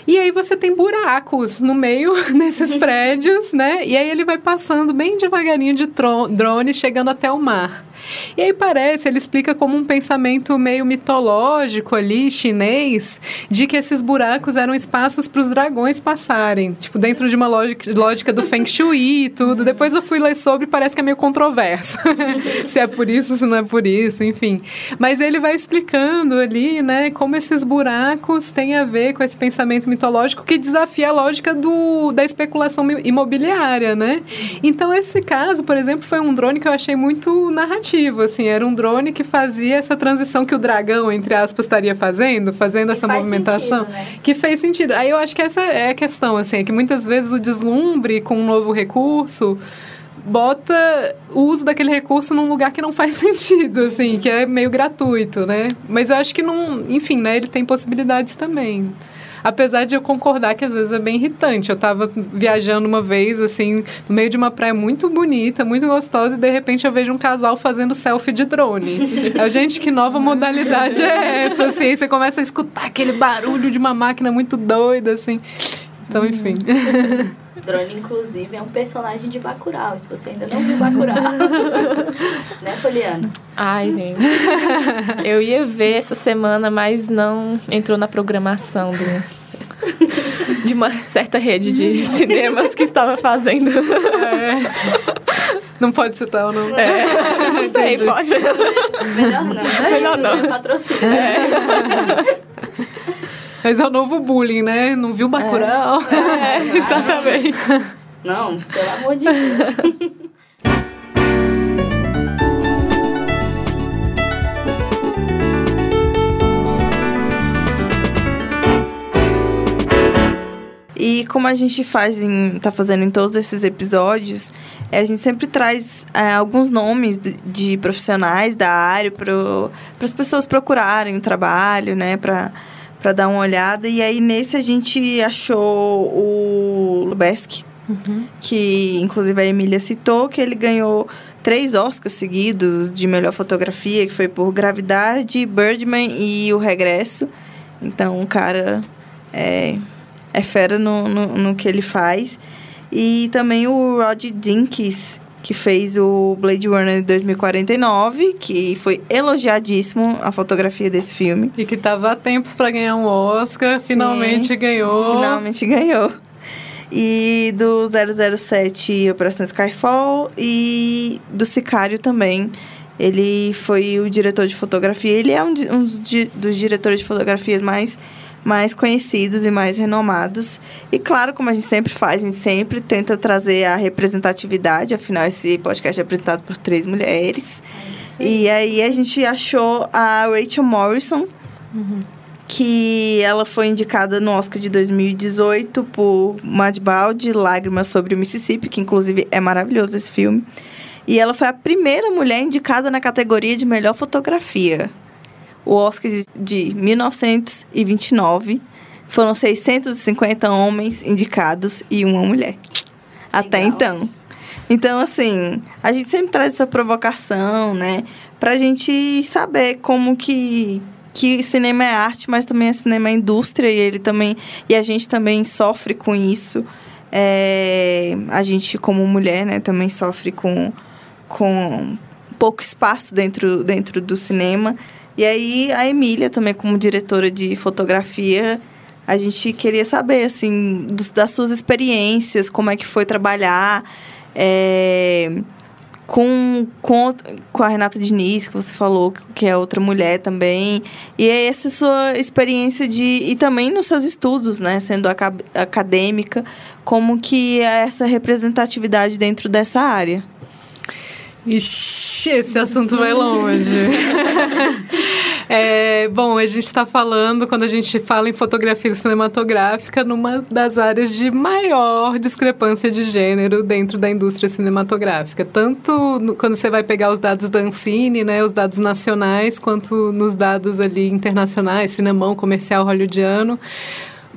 E aí você tem buracos no meio *laughs* desses prédios, né? E aí ele vai passando bem devagarinho de drone, chegando até o mar. E aí parece, ele explica como um pensamento meio mitológico ali, chinês, de que esses buracos eram espaços para os dragões passarem. Tipo, dentro de uma lógica, lógica do Feng Shui e tudo. *laughs* Depois eu fui ler sobre e parece que é meio controverso. *laughs* se é por isso, se não é por isso, enfim. Mas ele vai explicando ali, né, como esses buracos têm a ver com esse pensamento mitológico que desafia a lógica do, da especulação imobiliária, né? Então, esse caso, por exemplo, foi um drone que eu achei muito narrativo assim, era um drone que fazia essa transição que o dragão, entre aspas, estaria fazendo, fazendo essa movimentação, sentido, né? que fez sentido. Aí eu acho que essa é a questão, assim, é que muitas vezes o deslumbre com um novo recurso bota o uso daquele recurso num lugar que não faz *laughs* sentido, assim, que é meio gratuito, né? Mas eu acho que não, enfim, né, ele tem possibilidades também. Apesar de eu concordar que às vezes é bem irritante. Eu tava viajando uma vez, assim, no meio de uma praia muito bonita, muito gostosa, e de repente eu vejo um casal fazendo selfie de drone. *laughs* a gente, que nova modalidade é essa, assim? Você começa a escutar aquele barulho de uma máquina muito doida, assim. Então, enfim. *laughs* Drone, inclusive, é um personagem de Bacurau, se você ainda não viu Bacurau. *laughs* né, Poliana? Ai, gente. Eu ia ver essa semana, mas não entrou na programação do, de uma certa rede de *laughs* cinemas que estava fazendo. É. Não pode citar o nome. É. Não sei, pode. Melhor não. Melhor não. Patrocínio. É. Mas é o novo bullying, né? Não viu Bacurau? É, é *laughs* exatamente. Não, pelo amor de Deus. *laughs* E como a gente faz em, tá fazendo em todos esses episódios, é, a gente sempre traz é, alguns nomes de, de, profissionais da área para as pessoas procurarem o trabalho, né? Para para dar uma olhada. E aí, nesse, a gente achou o Lubeski, uhum. que inclusive a Emília citou, que ele ganhou três Oscars seguidos de melhor fotografia, que foi por Gravidade, Birdman e O Regresso. Então, o cara é, é fera no, no, no que ele faz. E também o Rod Dinkins, que fez o Blade Runner 2049, que foi elogiadíssimo a fotografia desse filme. E que estava há tempos para ganhar um Oscar, Sim, finalmente ganhou. Finalmente ganhou. E do 007 Operação Skyfall e do Sicário também. Ele foi o diretor de fotografia. Ele é um, um dos diretores de fotografias mais mais conhecidos e mais renomados. E claro, como a gente sempre faz, a gente sempre tenta trazer a representatividade, afinal esse podcast é apresentado por três mulheres. e aí a gente achou a Rachel Morrison, uhum. que ela foi indicada no Oscar de 2018 por Madbald, Lágrimas sobre o Mississippi, que inclusive é maravilhoso esse filme. E ela foi a primeira mulher indicada na categoria de melhor fotografia. O Oscar de 1929 foram 650 homens indicados e uma mulher. Até Legal. então. Então, assim, a gente sempre traz essa provocação, né? Pra gente saber como que, que cinema é arte, mas também é cinema é indústria e ele também. E a gente também sofre com isso. É, a gente, como mulher, né, também sofre com, com pouco espaço dentro, dentro do cinema. E aí a Emília, também como diretora de fotografia, a gente queria saber, assim, dos- das suas experiências, como é que foi trabalhar é, com, com, com a Renata Diniz, que você falou, que é outra mulher também. E essa sua experiência de... E também nos seus estudos, né? Sendo aca- acadêmica, como que é essa representatividade dentro dessa área. Ixi, esse assunto vai longe. *laughs* É, bom, a gente está falando, quando a gente fala em fotografia cinematográfica, numa das áreas de maior discrepância de gênero dentro da indústria cinematográfica. Tanto no- quando você vai pegar os dados da Ancine, né, os dados nacionais, quanto nos dados ali internacionais, cinemão, comercial hollywoodiano.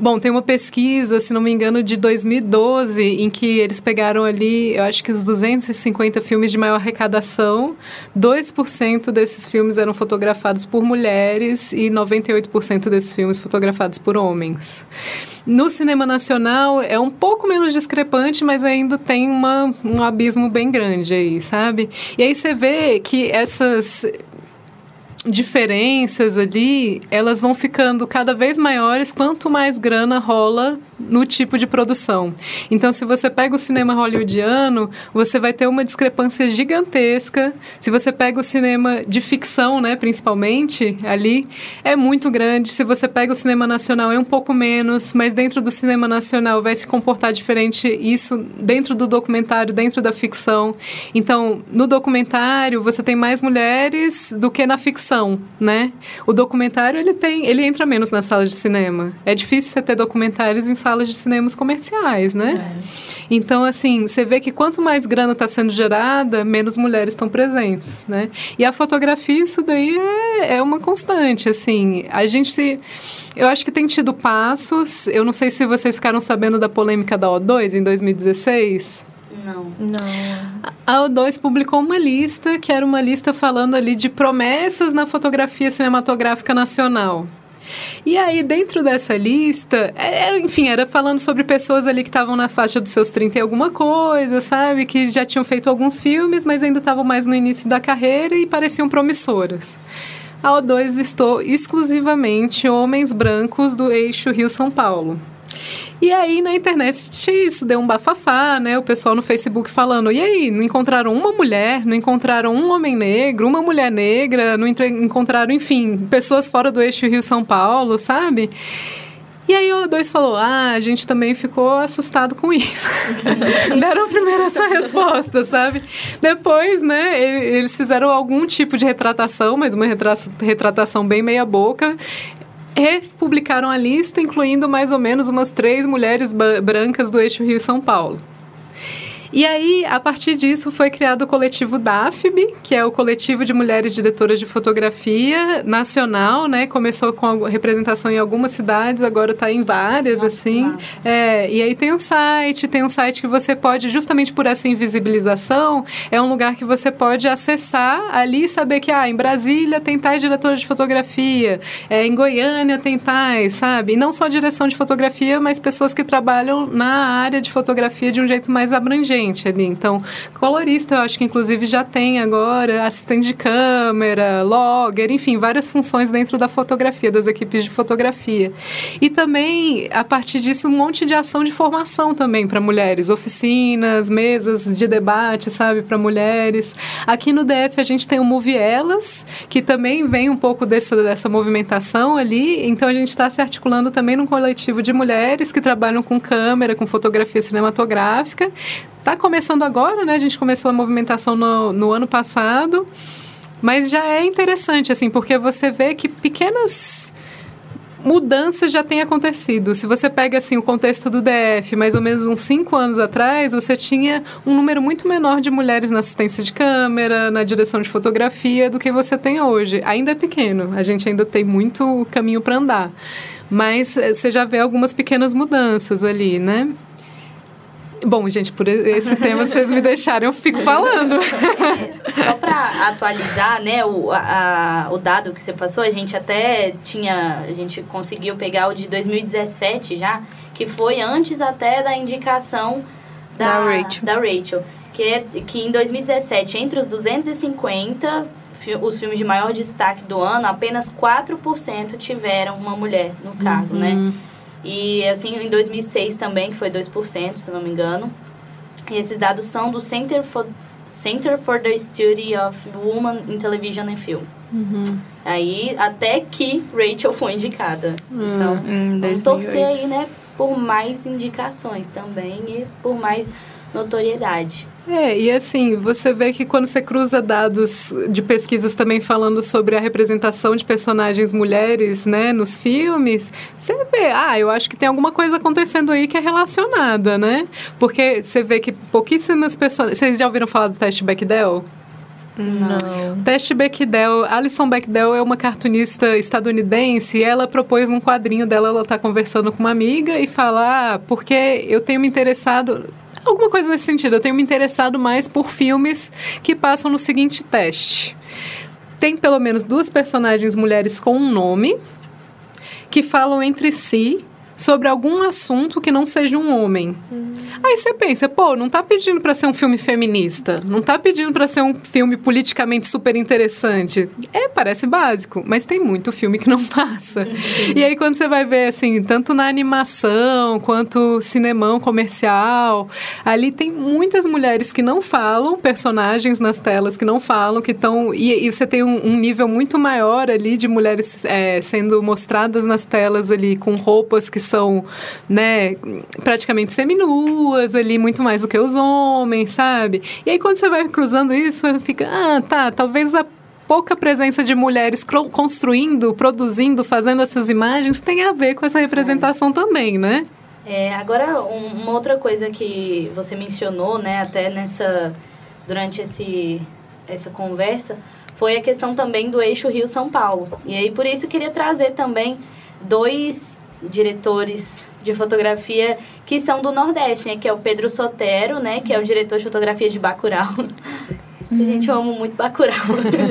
Bom, tem uma pesquisa, se não me engano, de 2012, em que eles pegaram ali, eu acho que os 250 filmes de maior arrecadação, 2% desses filmes eram fotografados por mulheres e 98% desses filmes fotografados por homens. No cinema nacional é um pouco menos discrepante, mas ainda tem uma, um abismo bem grande aí, sabe? E aí você vê que essas diferenças ali, elas vão ficando cada vez maiores. Quanto mais grana rola no tipo de produção. Então, se você pega o cinema hollywoodiano, você vai ter uma discrepância gigantesca. Se você pega o cinema de ficção, né, principalmente, ali, é muito grande. Se você pega o cinema nacional, é um pouco menos, mas dentro do cinema nacional vai se comportar diferente isso dentro do documentário, dentro da ficção. Então, no documentário, você tem mais mulheres do que na ficção, né? O documentário, ele tem, ele entra menos nas salas de cinema. É difícil você ter documentários em salas de cinemas comerciais, né? Então, assim, você vê que quanto mais grana está sendo gerada, menos mulheres estão presentes, né? E a fotografia, isso daí é, é uma constante, assim. A gente se... Eu acho que tem tido passos. Eu não sei se vocês ficaram sabendo da polêmica da O2 em 2016. Não. Não. A O2 publicou uma lista, que era uma lista falando ali de promessas na fotografia cinematográfica nacional. E aí, dentro dessa lista, era, enfim, era falando sobre pessoas ali que estavam na faixa dos seus 30 e alguma coisa, sabe? Que já tinham feito alguns filmes, mas ainda estavam mais no início da carreira e pareciam promissoras. A O2 listou exclusivamente homens brancos do eixo Rio-São Paulo. E aí na internet isso deu um bafafá, né? O pessoal no Facebook falando: e aí, não encontraram uma mulher, não encontraram um homem negro, uma mulher negra, não encontraram, enfim, pessoas fora do eixo Rio-São Paulo, sabe? E aí o dois falou: Ah, a gente também ficou assustado com isso. *laughs* Deram primeiro essa resposta, sabe? Depois, né, eles fizeram algum tipo de retratação, mas uma retra- retratação bem meia-boca. Republicaram a lista, incluindo mais ou menos umas três mulheres brancas do eixo Rio-São Paulo. E aí, a partir disso, foi criado o coletivo DAFB, que é o coletivo de mulheres diretoras de fotografia nacional, né? Começou com representação em algumas cidades, agora está em várias, Nossa, assim. É, e aí tem um site, tem um site que você pode, justamente por essa invisibilização, é um lugar que você pode acessar ali e saber que, ah, em Brasília tem tais diretoras de fotografia, é, em Goiânia tem tais, sabe? E não só direção de fotografia, mas pessoas que trabalham na área de fotografia de um jeito mais abrangente ali. Então, colorista, eu acho que inclusive já tem agora, assistente de câmera, logger, enfim, várias funções dentro da fotografia, das equipes de fotografia. E também, a partir disso, um monte de ação de formação também para mulheres, oficinas, mesas de debate, sabe, para mulheres. Aqui no DF a gente tem o Move Elas, que também vem um pouco dessa, dessa movimentação ali. Então a gente está se articulando também num coletivo de mulheres que trabalham com câmera, com fotografia cinematográfica. Está começando agora, né? A gente começou a movimentação no, no ano passado. Mas já é interessante, assim, porque você vê que pequenas mudança já tem acontecido. Se você pega assim o contexto do DF, mais ou menos uns cinco anos atrás, você tinha um número muito menor de mulheres na assistência de câmera, na direção de fotografia do que você tem hoje. Ainda é pequeno, a gente ainda tem muito caminho para andar. Mas eh, você já vê algumas pequenas mudanças ali, né? Bom, gente, por esse *laughs* tema vocês me deixaram, eu fico falando. É, *laughs* só para atualizar, né, o, a, o dado que você passou, a gente até tinha, a gente conseguiu pegar o de 2017 já, que foi antes até da indicação da, Da Rachel. Da Rachel que, é, que em 2017, entre os 250 fi- os filmes de maior destaque do ano, apenas 4% tiveram uma mulher no cargo, né? E assim, em 2006 também, que foi 2%, se não me engano. E esses dados são do Center for, Center for the Study of Women in Television and Film. Aí, até que Rachel foi indicada. Então, Em vamos 2008. torcer aí, né, por mais indicações também e por mais notoriedade. É, e assim, você vê que quando você cruza dados de pesquisas também falando sobre a representação de personagens mulheres, né, nos filmes, você vê, ah, eu acho que tem alguma coisa acontecendo aí que é relacionada, né? Porque você vê que pouquíssimas pessoas... Vocês já ouviram falar do teste Bechdel? Não. Teste Bechdel, Alison Bechdel é uma cartunista estadunidense e ela propôs um quadrinho dela, ela tá conversando com uma amiga e fala, ah, porque eu tenho me interessado, alguma coisa nesse sentido, eu tenho me interessado mais por filmes que passam no seguinte teste. Tem pelo menos duas personagens mulheres com um nome que falam entre si sobre algum assunto que não seja um homem. Aí você pensa, pô, não tá pedindo pra ser um filme feminista, não tá pedindo pra ser um filme politicamente super interessante. É, parece básico, mas tem muito filme que não *laughs* passa. e aí quando você vai ver assim, tanto na animação quanto cinemão comercial, ali tem muitas mulheres que não falam, personagens nas telas que não falam, que estão e, e você tem um, um nível muito maior ali de mulheres é, sendo mostradas nas telas ali com roupas que são, né, praticamente seminuas ali, muito mais do que os homens, sabe? E aí quando você vai cruzando isso, fica, ah, tá, talvez a pouca presença de mulheres construindo, produzindo, fazendo essas imagens tem a ver com essa representação também, né? É, agora, um- uma outra coisa que você mencionou, né, até nessa durante esse essa conversa, foi a questão também do eixo Rio-São Paulo. E aí por isso eu queria trazer também dois diretores de fotografia que são do Nordeste, né, que é o Pedro Sotero, né, que é o diretor de fotografia de Bacurau. A *laughs* gente ama muito Bacurau.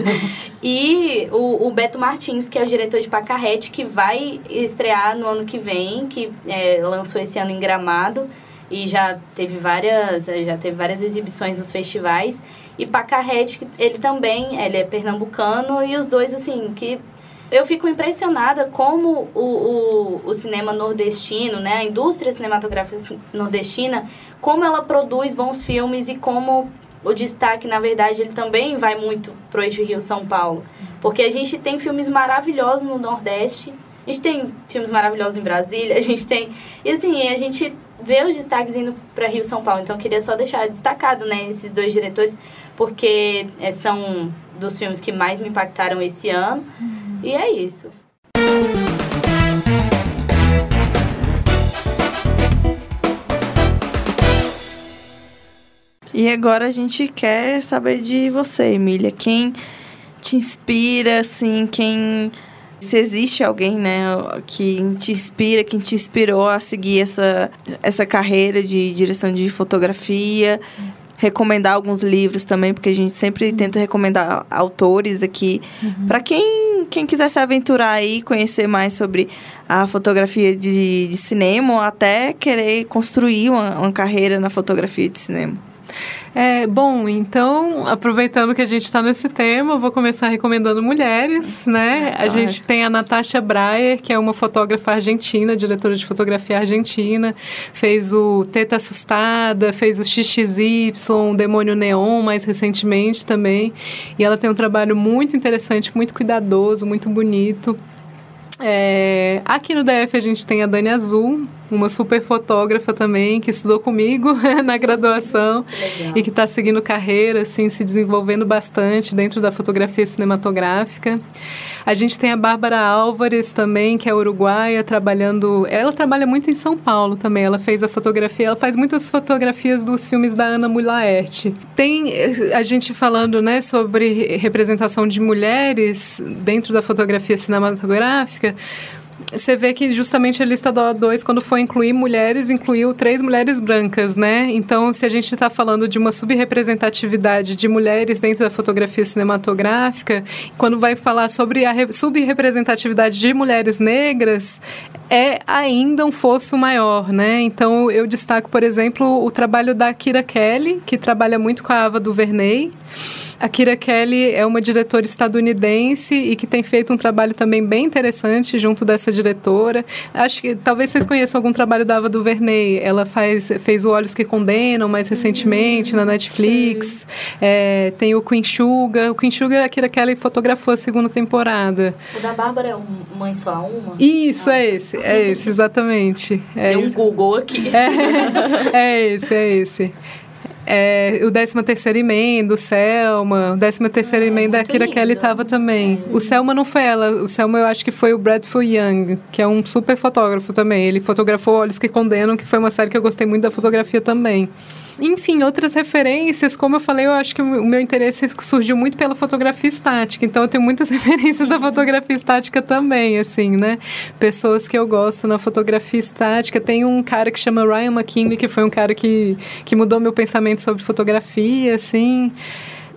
*laughs* e o, o Beto Martins, que é o diretor de Pacarrete, que vai estrear no ano que vem, que é, lançou esse ano em Gramado. E já teve várias já teve várias exibições nos festivais. E Pacarrete ele também ele é pernambucano. E os dois assim que eu fico impressionada como o, o, o cinema nordestino, né, a indústria cinematográfica nordestina, como ela produz bons filmes e como o destaque, na verdade, ele também vai muito pro eixo Rio-São Paulo. Porque a gente tem filmes maravilhosos no Nordeste, a gente tem filmes maravilhosos em Brasília, a gente tem... E assim, a gente vê os destaques indo para Rio-São Paulo. Então, eu queria só deixar destacado, né, esses dois diretores, porque é, são dos filmes que mais me impactaram esse ano. E é isso. E agora a gente quer saber de você, Emília. Quem te inspira, assim, quem. Se existe alguém, né, que te inspira, quem te inspirou a seguir essa, essa carreira de direção de fotografia. Recomendar alguns livros também, porque a gente sempre tenta recomendar autores aqui. Para quem, quem quiser se aventurar aí, conhecer mais sobre a fotografia de, de cinema, ou até querer construir uma, uma carreira na fotografia de cinema. É, bom, então, aproveitando que a gente está nesse tema, eu vou começar recomendando mulheres, né? A Claro. gente tem a Natasha Breyer, que é uma fotógrafa argentina, diretora de fotografia argentina, fez o Teta Assustada, fez o XXY, Demônio Neon, mais recentemente também. E ela tem um trabalho muito interessante, muito cuidadoso, muito bonito. É, aqui no DF a gente tem a Dani Azul, uma super fotógrafa também, que estudou comigo *laughs* na graduação e que está seguindo carreira, assim, se desenvolvendo bastante dentro da fotografia cinematográfica. A gente tem a Bárbara Álvares também, que é uruguaia, trabalhando. Ela trabalha muito em São Paulo também. Ela fez a fotografia, ela faz muitas fotografias dos filmes da Ana Mulaerte. Tem a gente falando, né, sobre representação de mulheres dentro da fotografia cinematográfica você vê que justamente a lista do O2, quando foi incluir mulheres, incluiu três mulheres brancas, né? Então, se a gente está falando de uma subrepresentatividade de mulheres dentro da fotografia cinematográfica, quando vai falar sobre a subrepresentatividade de mulheres negras, é ainda um fosso maior, né? Então, eu destaco, por exemplo, o trabalho da Kira Kelly, que trabalha muito com a Ava DuVernay. A Kira Kelly é uma diretora estadunidense e que tem feito um trabalho também bem interessante junto dessa diretora. Acho que talvez vocês conheçam algum trabalho da Ava DuVernay. Ela faz, fez o Olhos que Condenam mais recentemente na Netflix. É, tem o Queen Sugar. O Queen Sugar a Kira Kelly fotografou a segunda temporada. O da Bárbara é um Mãe Só Uma? Isso, ah. é esse. É esse, exatamente. É Deu um Google aqui. É, *laughs* é esse, é esse. É, o 13 terceiro emenda, o Selma, o 13 terceiro ah, emenda, a Kira lindo. Kelly estava também. Sim. O Selma não foi ela, o Selma eu acho que foi o Bradford Young, que é um super fotógrafo também. Ele fotografou Olhos que Condenam, que foi uma série que eu gostei muito da fotografia também. Enfim, outras referências, como eu falei, eu acho que o meu interesse surgiu muito pela fotografia estática. Então, eu tenho muitas *laughs* referências da fotografia estática também, assim, né? Pessoas que eu gosto na fotografia estática. Tem um cara que chama Ryan McKinley, que foi um cara que, que mudou meu pensamento sobre fotografia, assim.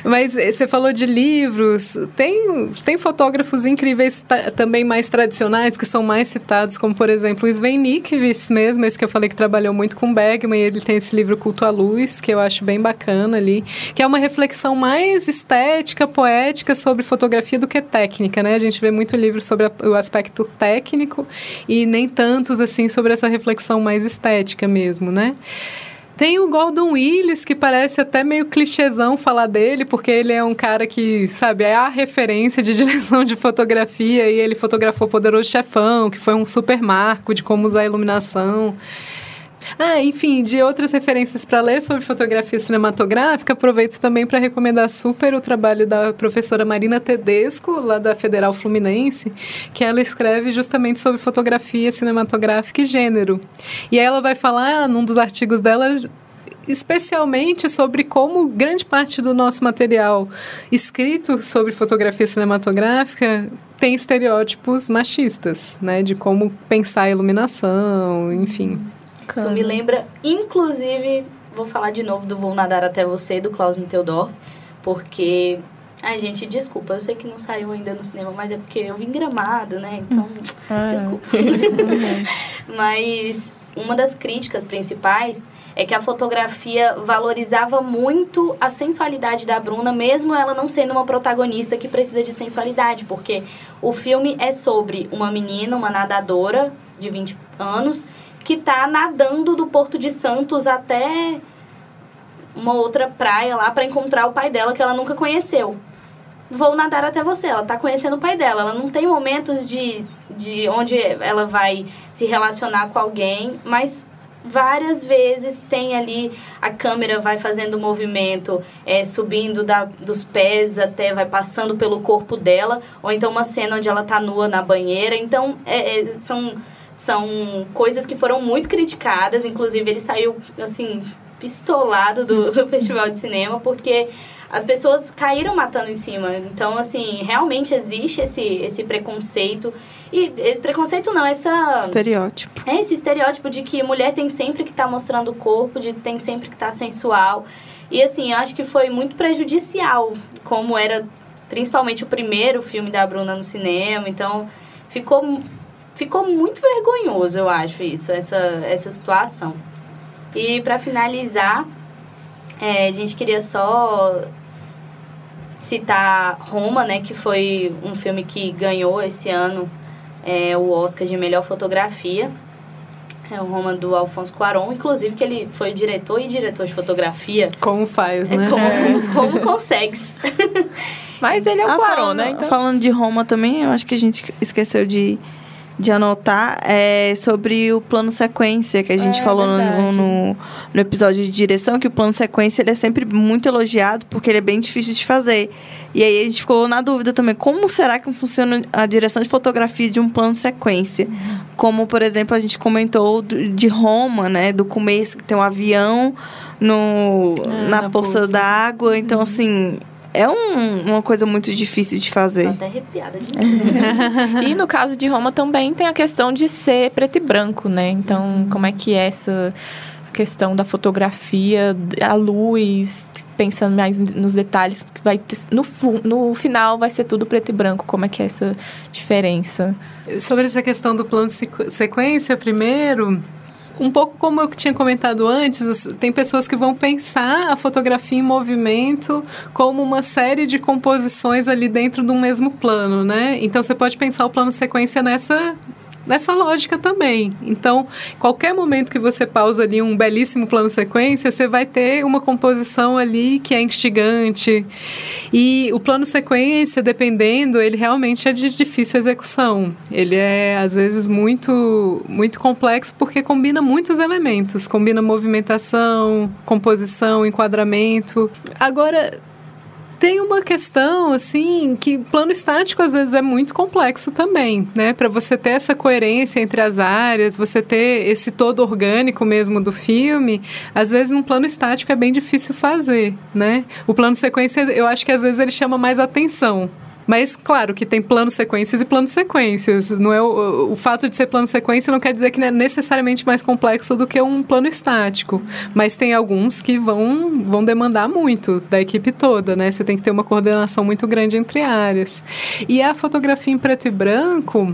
Mas eh, você falou de livros, tem, tem fotógrafos incríveis também mais tradicionais que são mais citados, como por exemplo o Sven Nykvist mesmo, esse que eu falei que trabalhou muito com Bergman, e ele tem esse livro Culto à Luz, que eu acho bem bacana ali, que é uma reflexão mais estética, poética sobre fotografia do que técnica, né? A gente vê muito livro sobre a, o aspecto técnico e nem tantos assim sobre essa reflexão mais estética mesmo, né? Tem o Gordon Willis, que parece até meio clichêzão falar dele, porque ele é um cara que, sabe, é a referência de *laughs* direção de fotografia e ele fotografou Poderoso Chefão, que foi um super marco de como usar iluminação. Ah, enfim, de outras referências para ler sobre fotografia cinematográfica, aproveito também para recomendar super o trabalho da professora Marina Tedesco, lá da Federal Fluminense, que ela escreve justamente sobre fotografia cinematográfica e gênero. E aí ela vai falar, num dos artigos dela, especialmente sobre como grande parte do nosso material escrito sobre fotografia cinematográfica tem estereótipos machistas, né, de como pensar a iluminação, enfim. Bacana. Isso me lembra, inclusive, vou falar de novo do Vou Nadar Até Você, do Klaus Mitteldorf, porque... Ai, gente, desculpa, eu sei que não saiu ainda no cinema, mas é porque eu vim gramado, né? Então, *laughs* ah, *laughs* desculpa. mas uma das críticas principais é que a fotografia valorizava muito a sensualidade da Bruna, mesmo ela não sendo uma protagonista que precisa de sensualidade, porque o filme é sobre uma menina, uma nadadora de 20 anos, que tá nadando do Porto de Santos até uma outra praia lá para encontrar o pai dela que ela nunca conheceu. Vou nadar até você. Ela tá conhecendo o pai dela. Ela não tem momentos de, de onde ela vai se relacionar com alguém, mas várias vezes tem ali a câmera vai fazendo movimento é, subindo da, dos pés até vai passando pelo corpo dela ou então uma cena onde ela tá nua na banheira então é, é, são são coisas que foram muito criticadas, inclusive ele saiu, assim, pistolado do, do *laughs* festival de cinema, porque as pessoas caíram matando em cima. Então, assim, realmente existe esse, esse preconceito. E esse preconceito não, essa... Estereótipo. É, esse estereótipo de que mulher tem sempre que estar tá mostrando o corpo, de tem sempre que estar tá sensual. E, assim, eu acho que foi muito prejudicial, como era principalmente o primeiro filme da Bruna no cinema. Então, ficou ficou muito vergonhoso, eu acho, isso, essa, essa situação. E para finalizar, é, a gente queria só citar Roma, né, que foi um filme que ganhou esse ano é, o Oscar de melhor fotografia. É o Roma do Alfonso Cuarón, inclusive que ele foi diretor e diretor de fotografia. Como faz, né? É, como, é. como consegues. *laughs* Mas ele é o ah, Cuarón, né? Então... Falando de Roma também, eu acho que a gente esqueceu de de anotar é sobre o plano sequência, que a gente É, falou no, no, no episódio de direção, que o plano sequência ele é sempre muito elogiado, porque ele é bem difícil de fazer. E aí a gente ficou na dúvida também, como será que funciona a direção de fotografia de um plano sequência? Como, por exemplo, a gente comentou de Roma, né? Do começo, que tem um avião no, Ah, na, na poça poça. d'água. Então, assim, é um- uma coisa muito difícil de Tô fazer. até arrepiada de novo. *laughs* E no caso de Roma também tem a questão de ser preto e branco, né? Então, como é que é essa questão da fotografia, a luz, pensando mais nos detalhes, porque vai ter- no, no final vai ser tudo preto e branco. Como é que é essa diferença? Sobre essa questão do plano sequ- sequência, primeiro, um pouco como eu tinha comentado antes, tem pessoas que vão pensar a fotografia em movimento como uma série de composições ali dentro de um mesmo plano, né? Então você pode pensar o plano sequência nessa nessa lógica também. Então, qualquer momento que você pausa ali um belíssimo plano sequência, você vai ter uma composição ali que é instigante. E o plano sequência, dependendo, ele realmente é de difícil execução. Ele é às vezes muito muito complexo porque combina muitos elementos, combina movimentação, composição, enquadramento. Agora tem uma questão, assim, que plano estático às vezes é muito complexo também, né? Para você ter essa coerência entre as áreas, você ter esse todo orgânico mesmo do filme, às vezes num plano estático é bem difícil fazer, né? O plano sequência, eu acho que às vezes ele chama mais atenção. Mas, claro, que tem planos sequências e planos sequências. Não é o, o fato de ser plano sequência não quer dizer que é necessariamente mais complexo do que um plano estático. Mas tem alguns que vão, vão demandar muito da equipe toda, né? Você tem que ter uma coordenação muito grande entre áreas. E a fotografia em preto e branco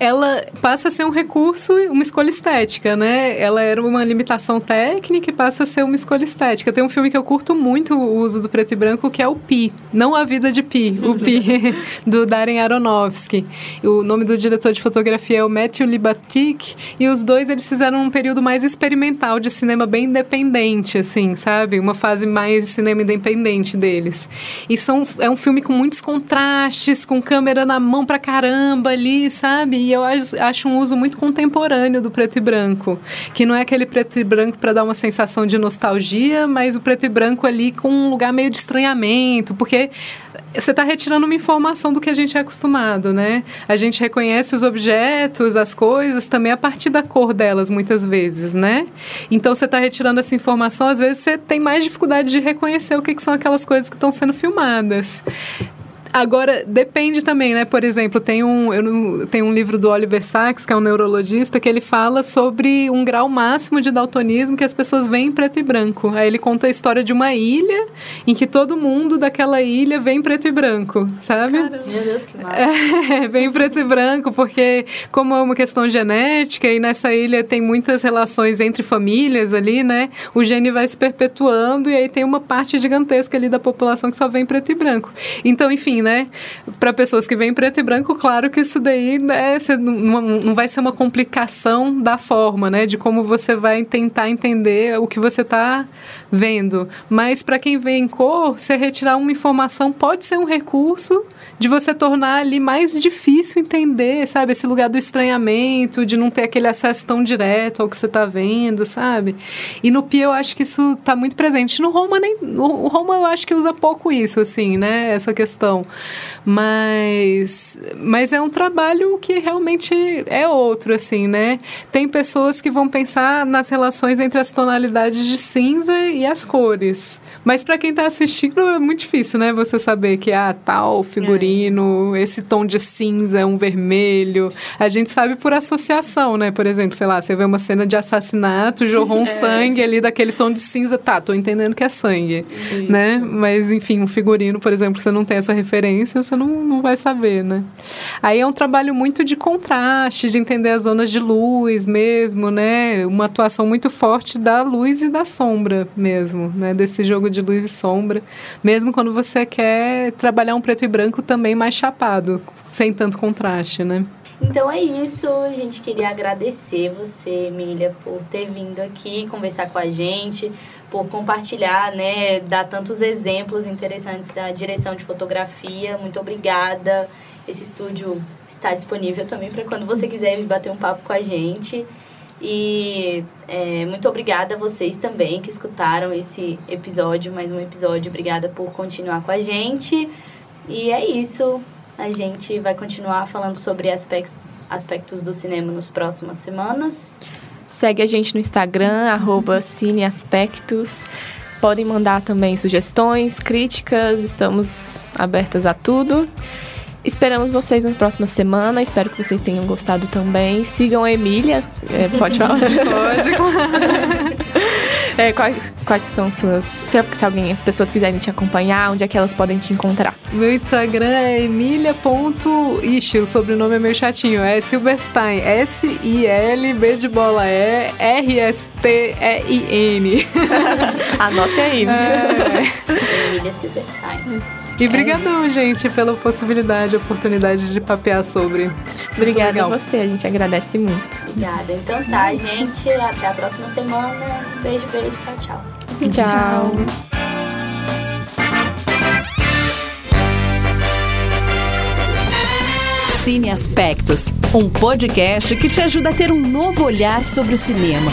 ela passa a ser um recurso, uma escolha estética, né? Ela era uma limitação técnica e passa a ser uma escolha estética. Tem um filme que eu curto muito o uso do preto e branco, que é o Pi. Não A Vida de Pi, o Pi, *laughs* do Darren Aronofsky. O nome do diretor de fotografia é o Matthew Libatic, e os dois eles fizeram um período mais experimental de cinema bem independente, assim, sabe? Uma fase mais de cinema independente deles. E são, é um filme com muitos contrastes, com câmera na mão pra caramba ali, sabe? E eu acho, um uso muito contemporâneo do preto e branco, que não é aquele preto e branco para dar uma sensação de nostalgia, mas o preto e branco ali com um lugar meio de estranhamento, porque você está retirando uma informação do que a gente é acostumado, né? A gente reconhece os objetos, as coisas, também a partir da cor delas, muitas vezes, né? Então, você está retirando essa informação, às vezes você tem mais dificuldade de reconhecer o que, que são aquelas coisas que estão sendo filmadas. Agora, depende também, né? Por exemplo, tem um, eu não, tem um livro do Oliver Sacks, que é um neurologista, que ele fala sobre um grau máximo de daltonismo que as pessoas veem em preto e branco. Aí ele conta a história de uma ilha em que todo mundo daquela ilha vê em preto e branco, sabe? Meu Deus, que mal. É, *laughs* bem preto e branco, porque como é uma questão genética e nessa ilha tem muitas relações entre famílias ali, né? O gene vai se perpetuando e aí tem uma parte gigantesca ali da população que só vem em preto e branco. Então, enfim, né? Para pessoas que vêm preto e branco, claro que isso daí né, não, vai ser uma complicação da forma, né? De como você vai tentar entender o que você está vendo. Mas para quem vê em cor, você retirar uma informação pode ser um recurso de você tornar ali mais difícil entender, sabe? Esse lugar do estranhamento, de não ter aquele acesso tão direto ao que você está vendo, sabe? E no Pia eu acho que isso está muito presente. No Roma, nem, no Roma eu acho que usa pouco isso, assim, né? Essa questão. Mas, mas é um trabalho que realmente é outro, assim, né? Tem pessoas que vão pensar nas relações entre as tonalidades de cinza e as cores. Mas para quem está assistindo é muito difícil, né? Você saber que ah, tal figurino, esse tom de cinza é um vermelho. A gente sabe por associação, né? Por exemplo, sei lá, você vê uma cena de assassinato, jorrou um *laughs* sangue ali daquele tom de cinza, tá, tô entendendo que é sangue, né? Mas enfim, um figurino, por exemplo, você não tem essa referência, você não, não vai saber, né? Aí é um trabalho muito de contraste, de entender as zonas de luz mesmo, né? Uma atuação muito forte da luz e da sombra mesmo, né? Desse jogo de luz e sombra. Mesmo quando você quer trabalhar um preto e branco também mais chapado, sem tanto contraste, né? Então é isso, a gente queria agradecer você, Emília, por ter vindo aqui conversar com a gente, por compartilhar, né, dar tantos exemplos interessantes da direção de fotografia. Muito obrigada. esse estúdio está disponível também para quando você quiser vir bater um papo com a gente. E é, muito obrigada a vocês também que escutaram esse episódio, mais um episódio. Obrigada por continuar com a gente. E é isso. A gente vai continuar falando sobre aspectos, aspectos do cinema nas próximas semanas. Segue a gente no Instagram, arroba cineaspectos. Podem mandar também sugestões, críticas, estamos abertas a tudo. Esperamos vocês na próxima semana. Espero que vocês tenham gostado também. Sigam a Emília. É, pode falar? *laughs* pode, *laughs* é, quais, quais são suas. Se, se alguém, as pessoas quiserem te acompanhar, onde é que elas podem te encontrar? Meu Instagram é emilia.ixi, o sobrenome é meio chatinho. É Silberstein. S-I-L-B de bola E R-S-T-E-I-N. *laughs* Anote aí. É. Emília Silberstein. E brigadão, gente, pela possibilidade, oportunidade de papear sobre. Obrigada a você, a gente agradece muito. Obrigada. Então tá, gente. Até a próxima semana. Beijo, beijo. Tchau, tchau. Tchau. tchau. Cine Aspectos, um podcast que te ajuda a ter um novo olhar sobre o cinema.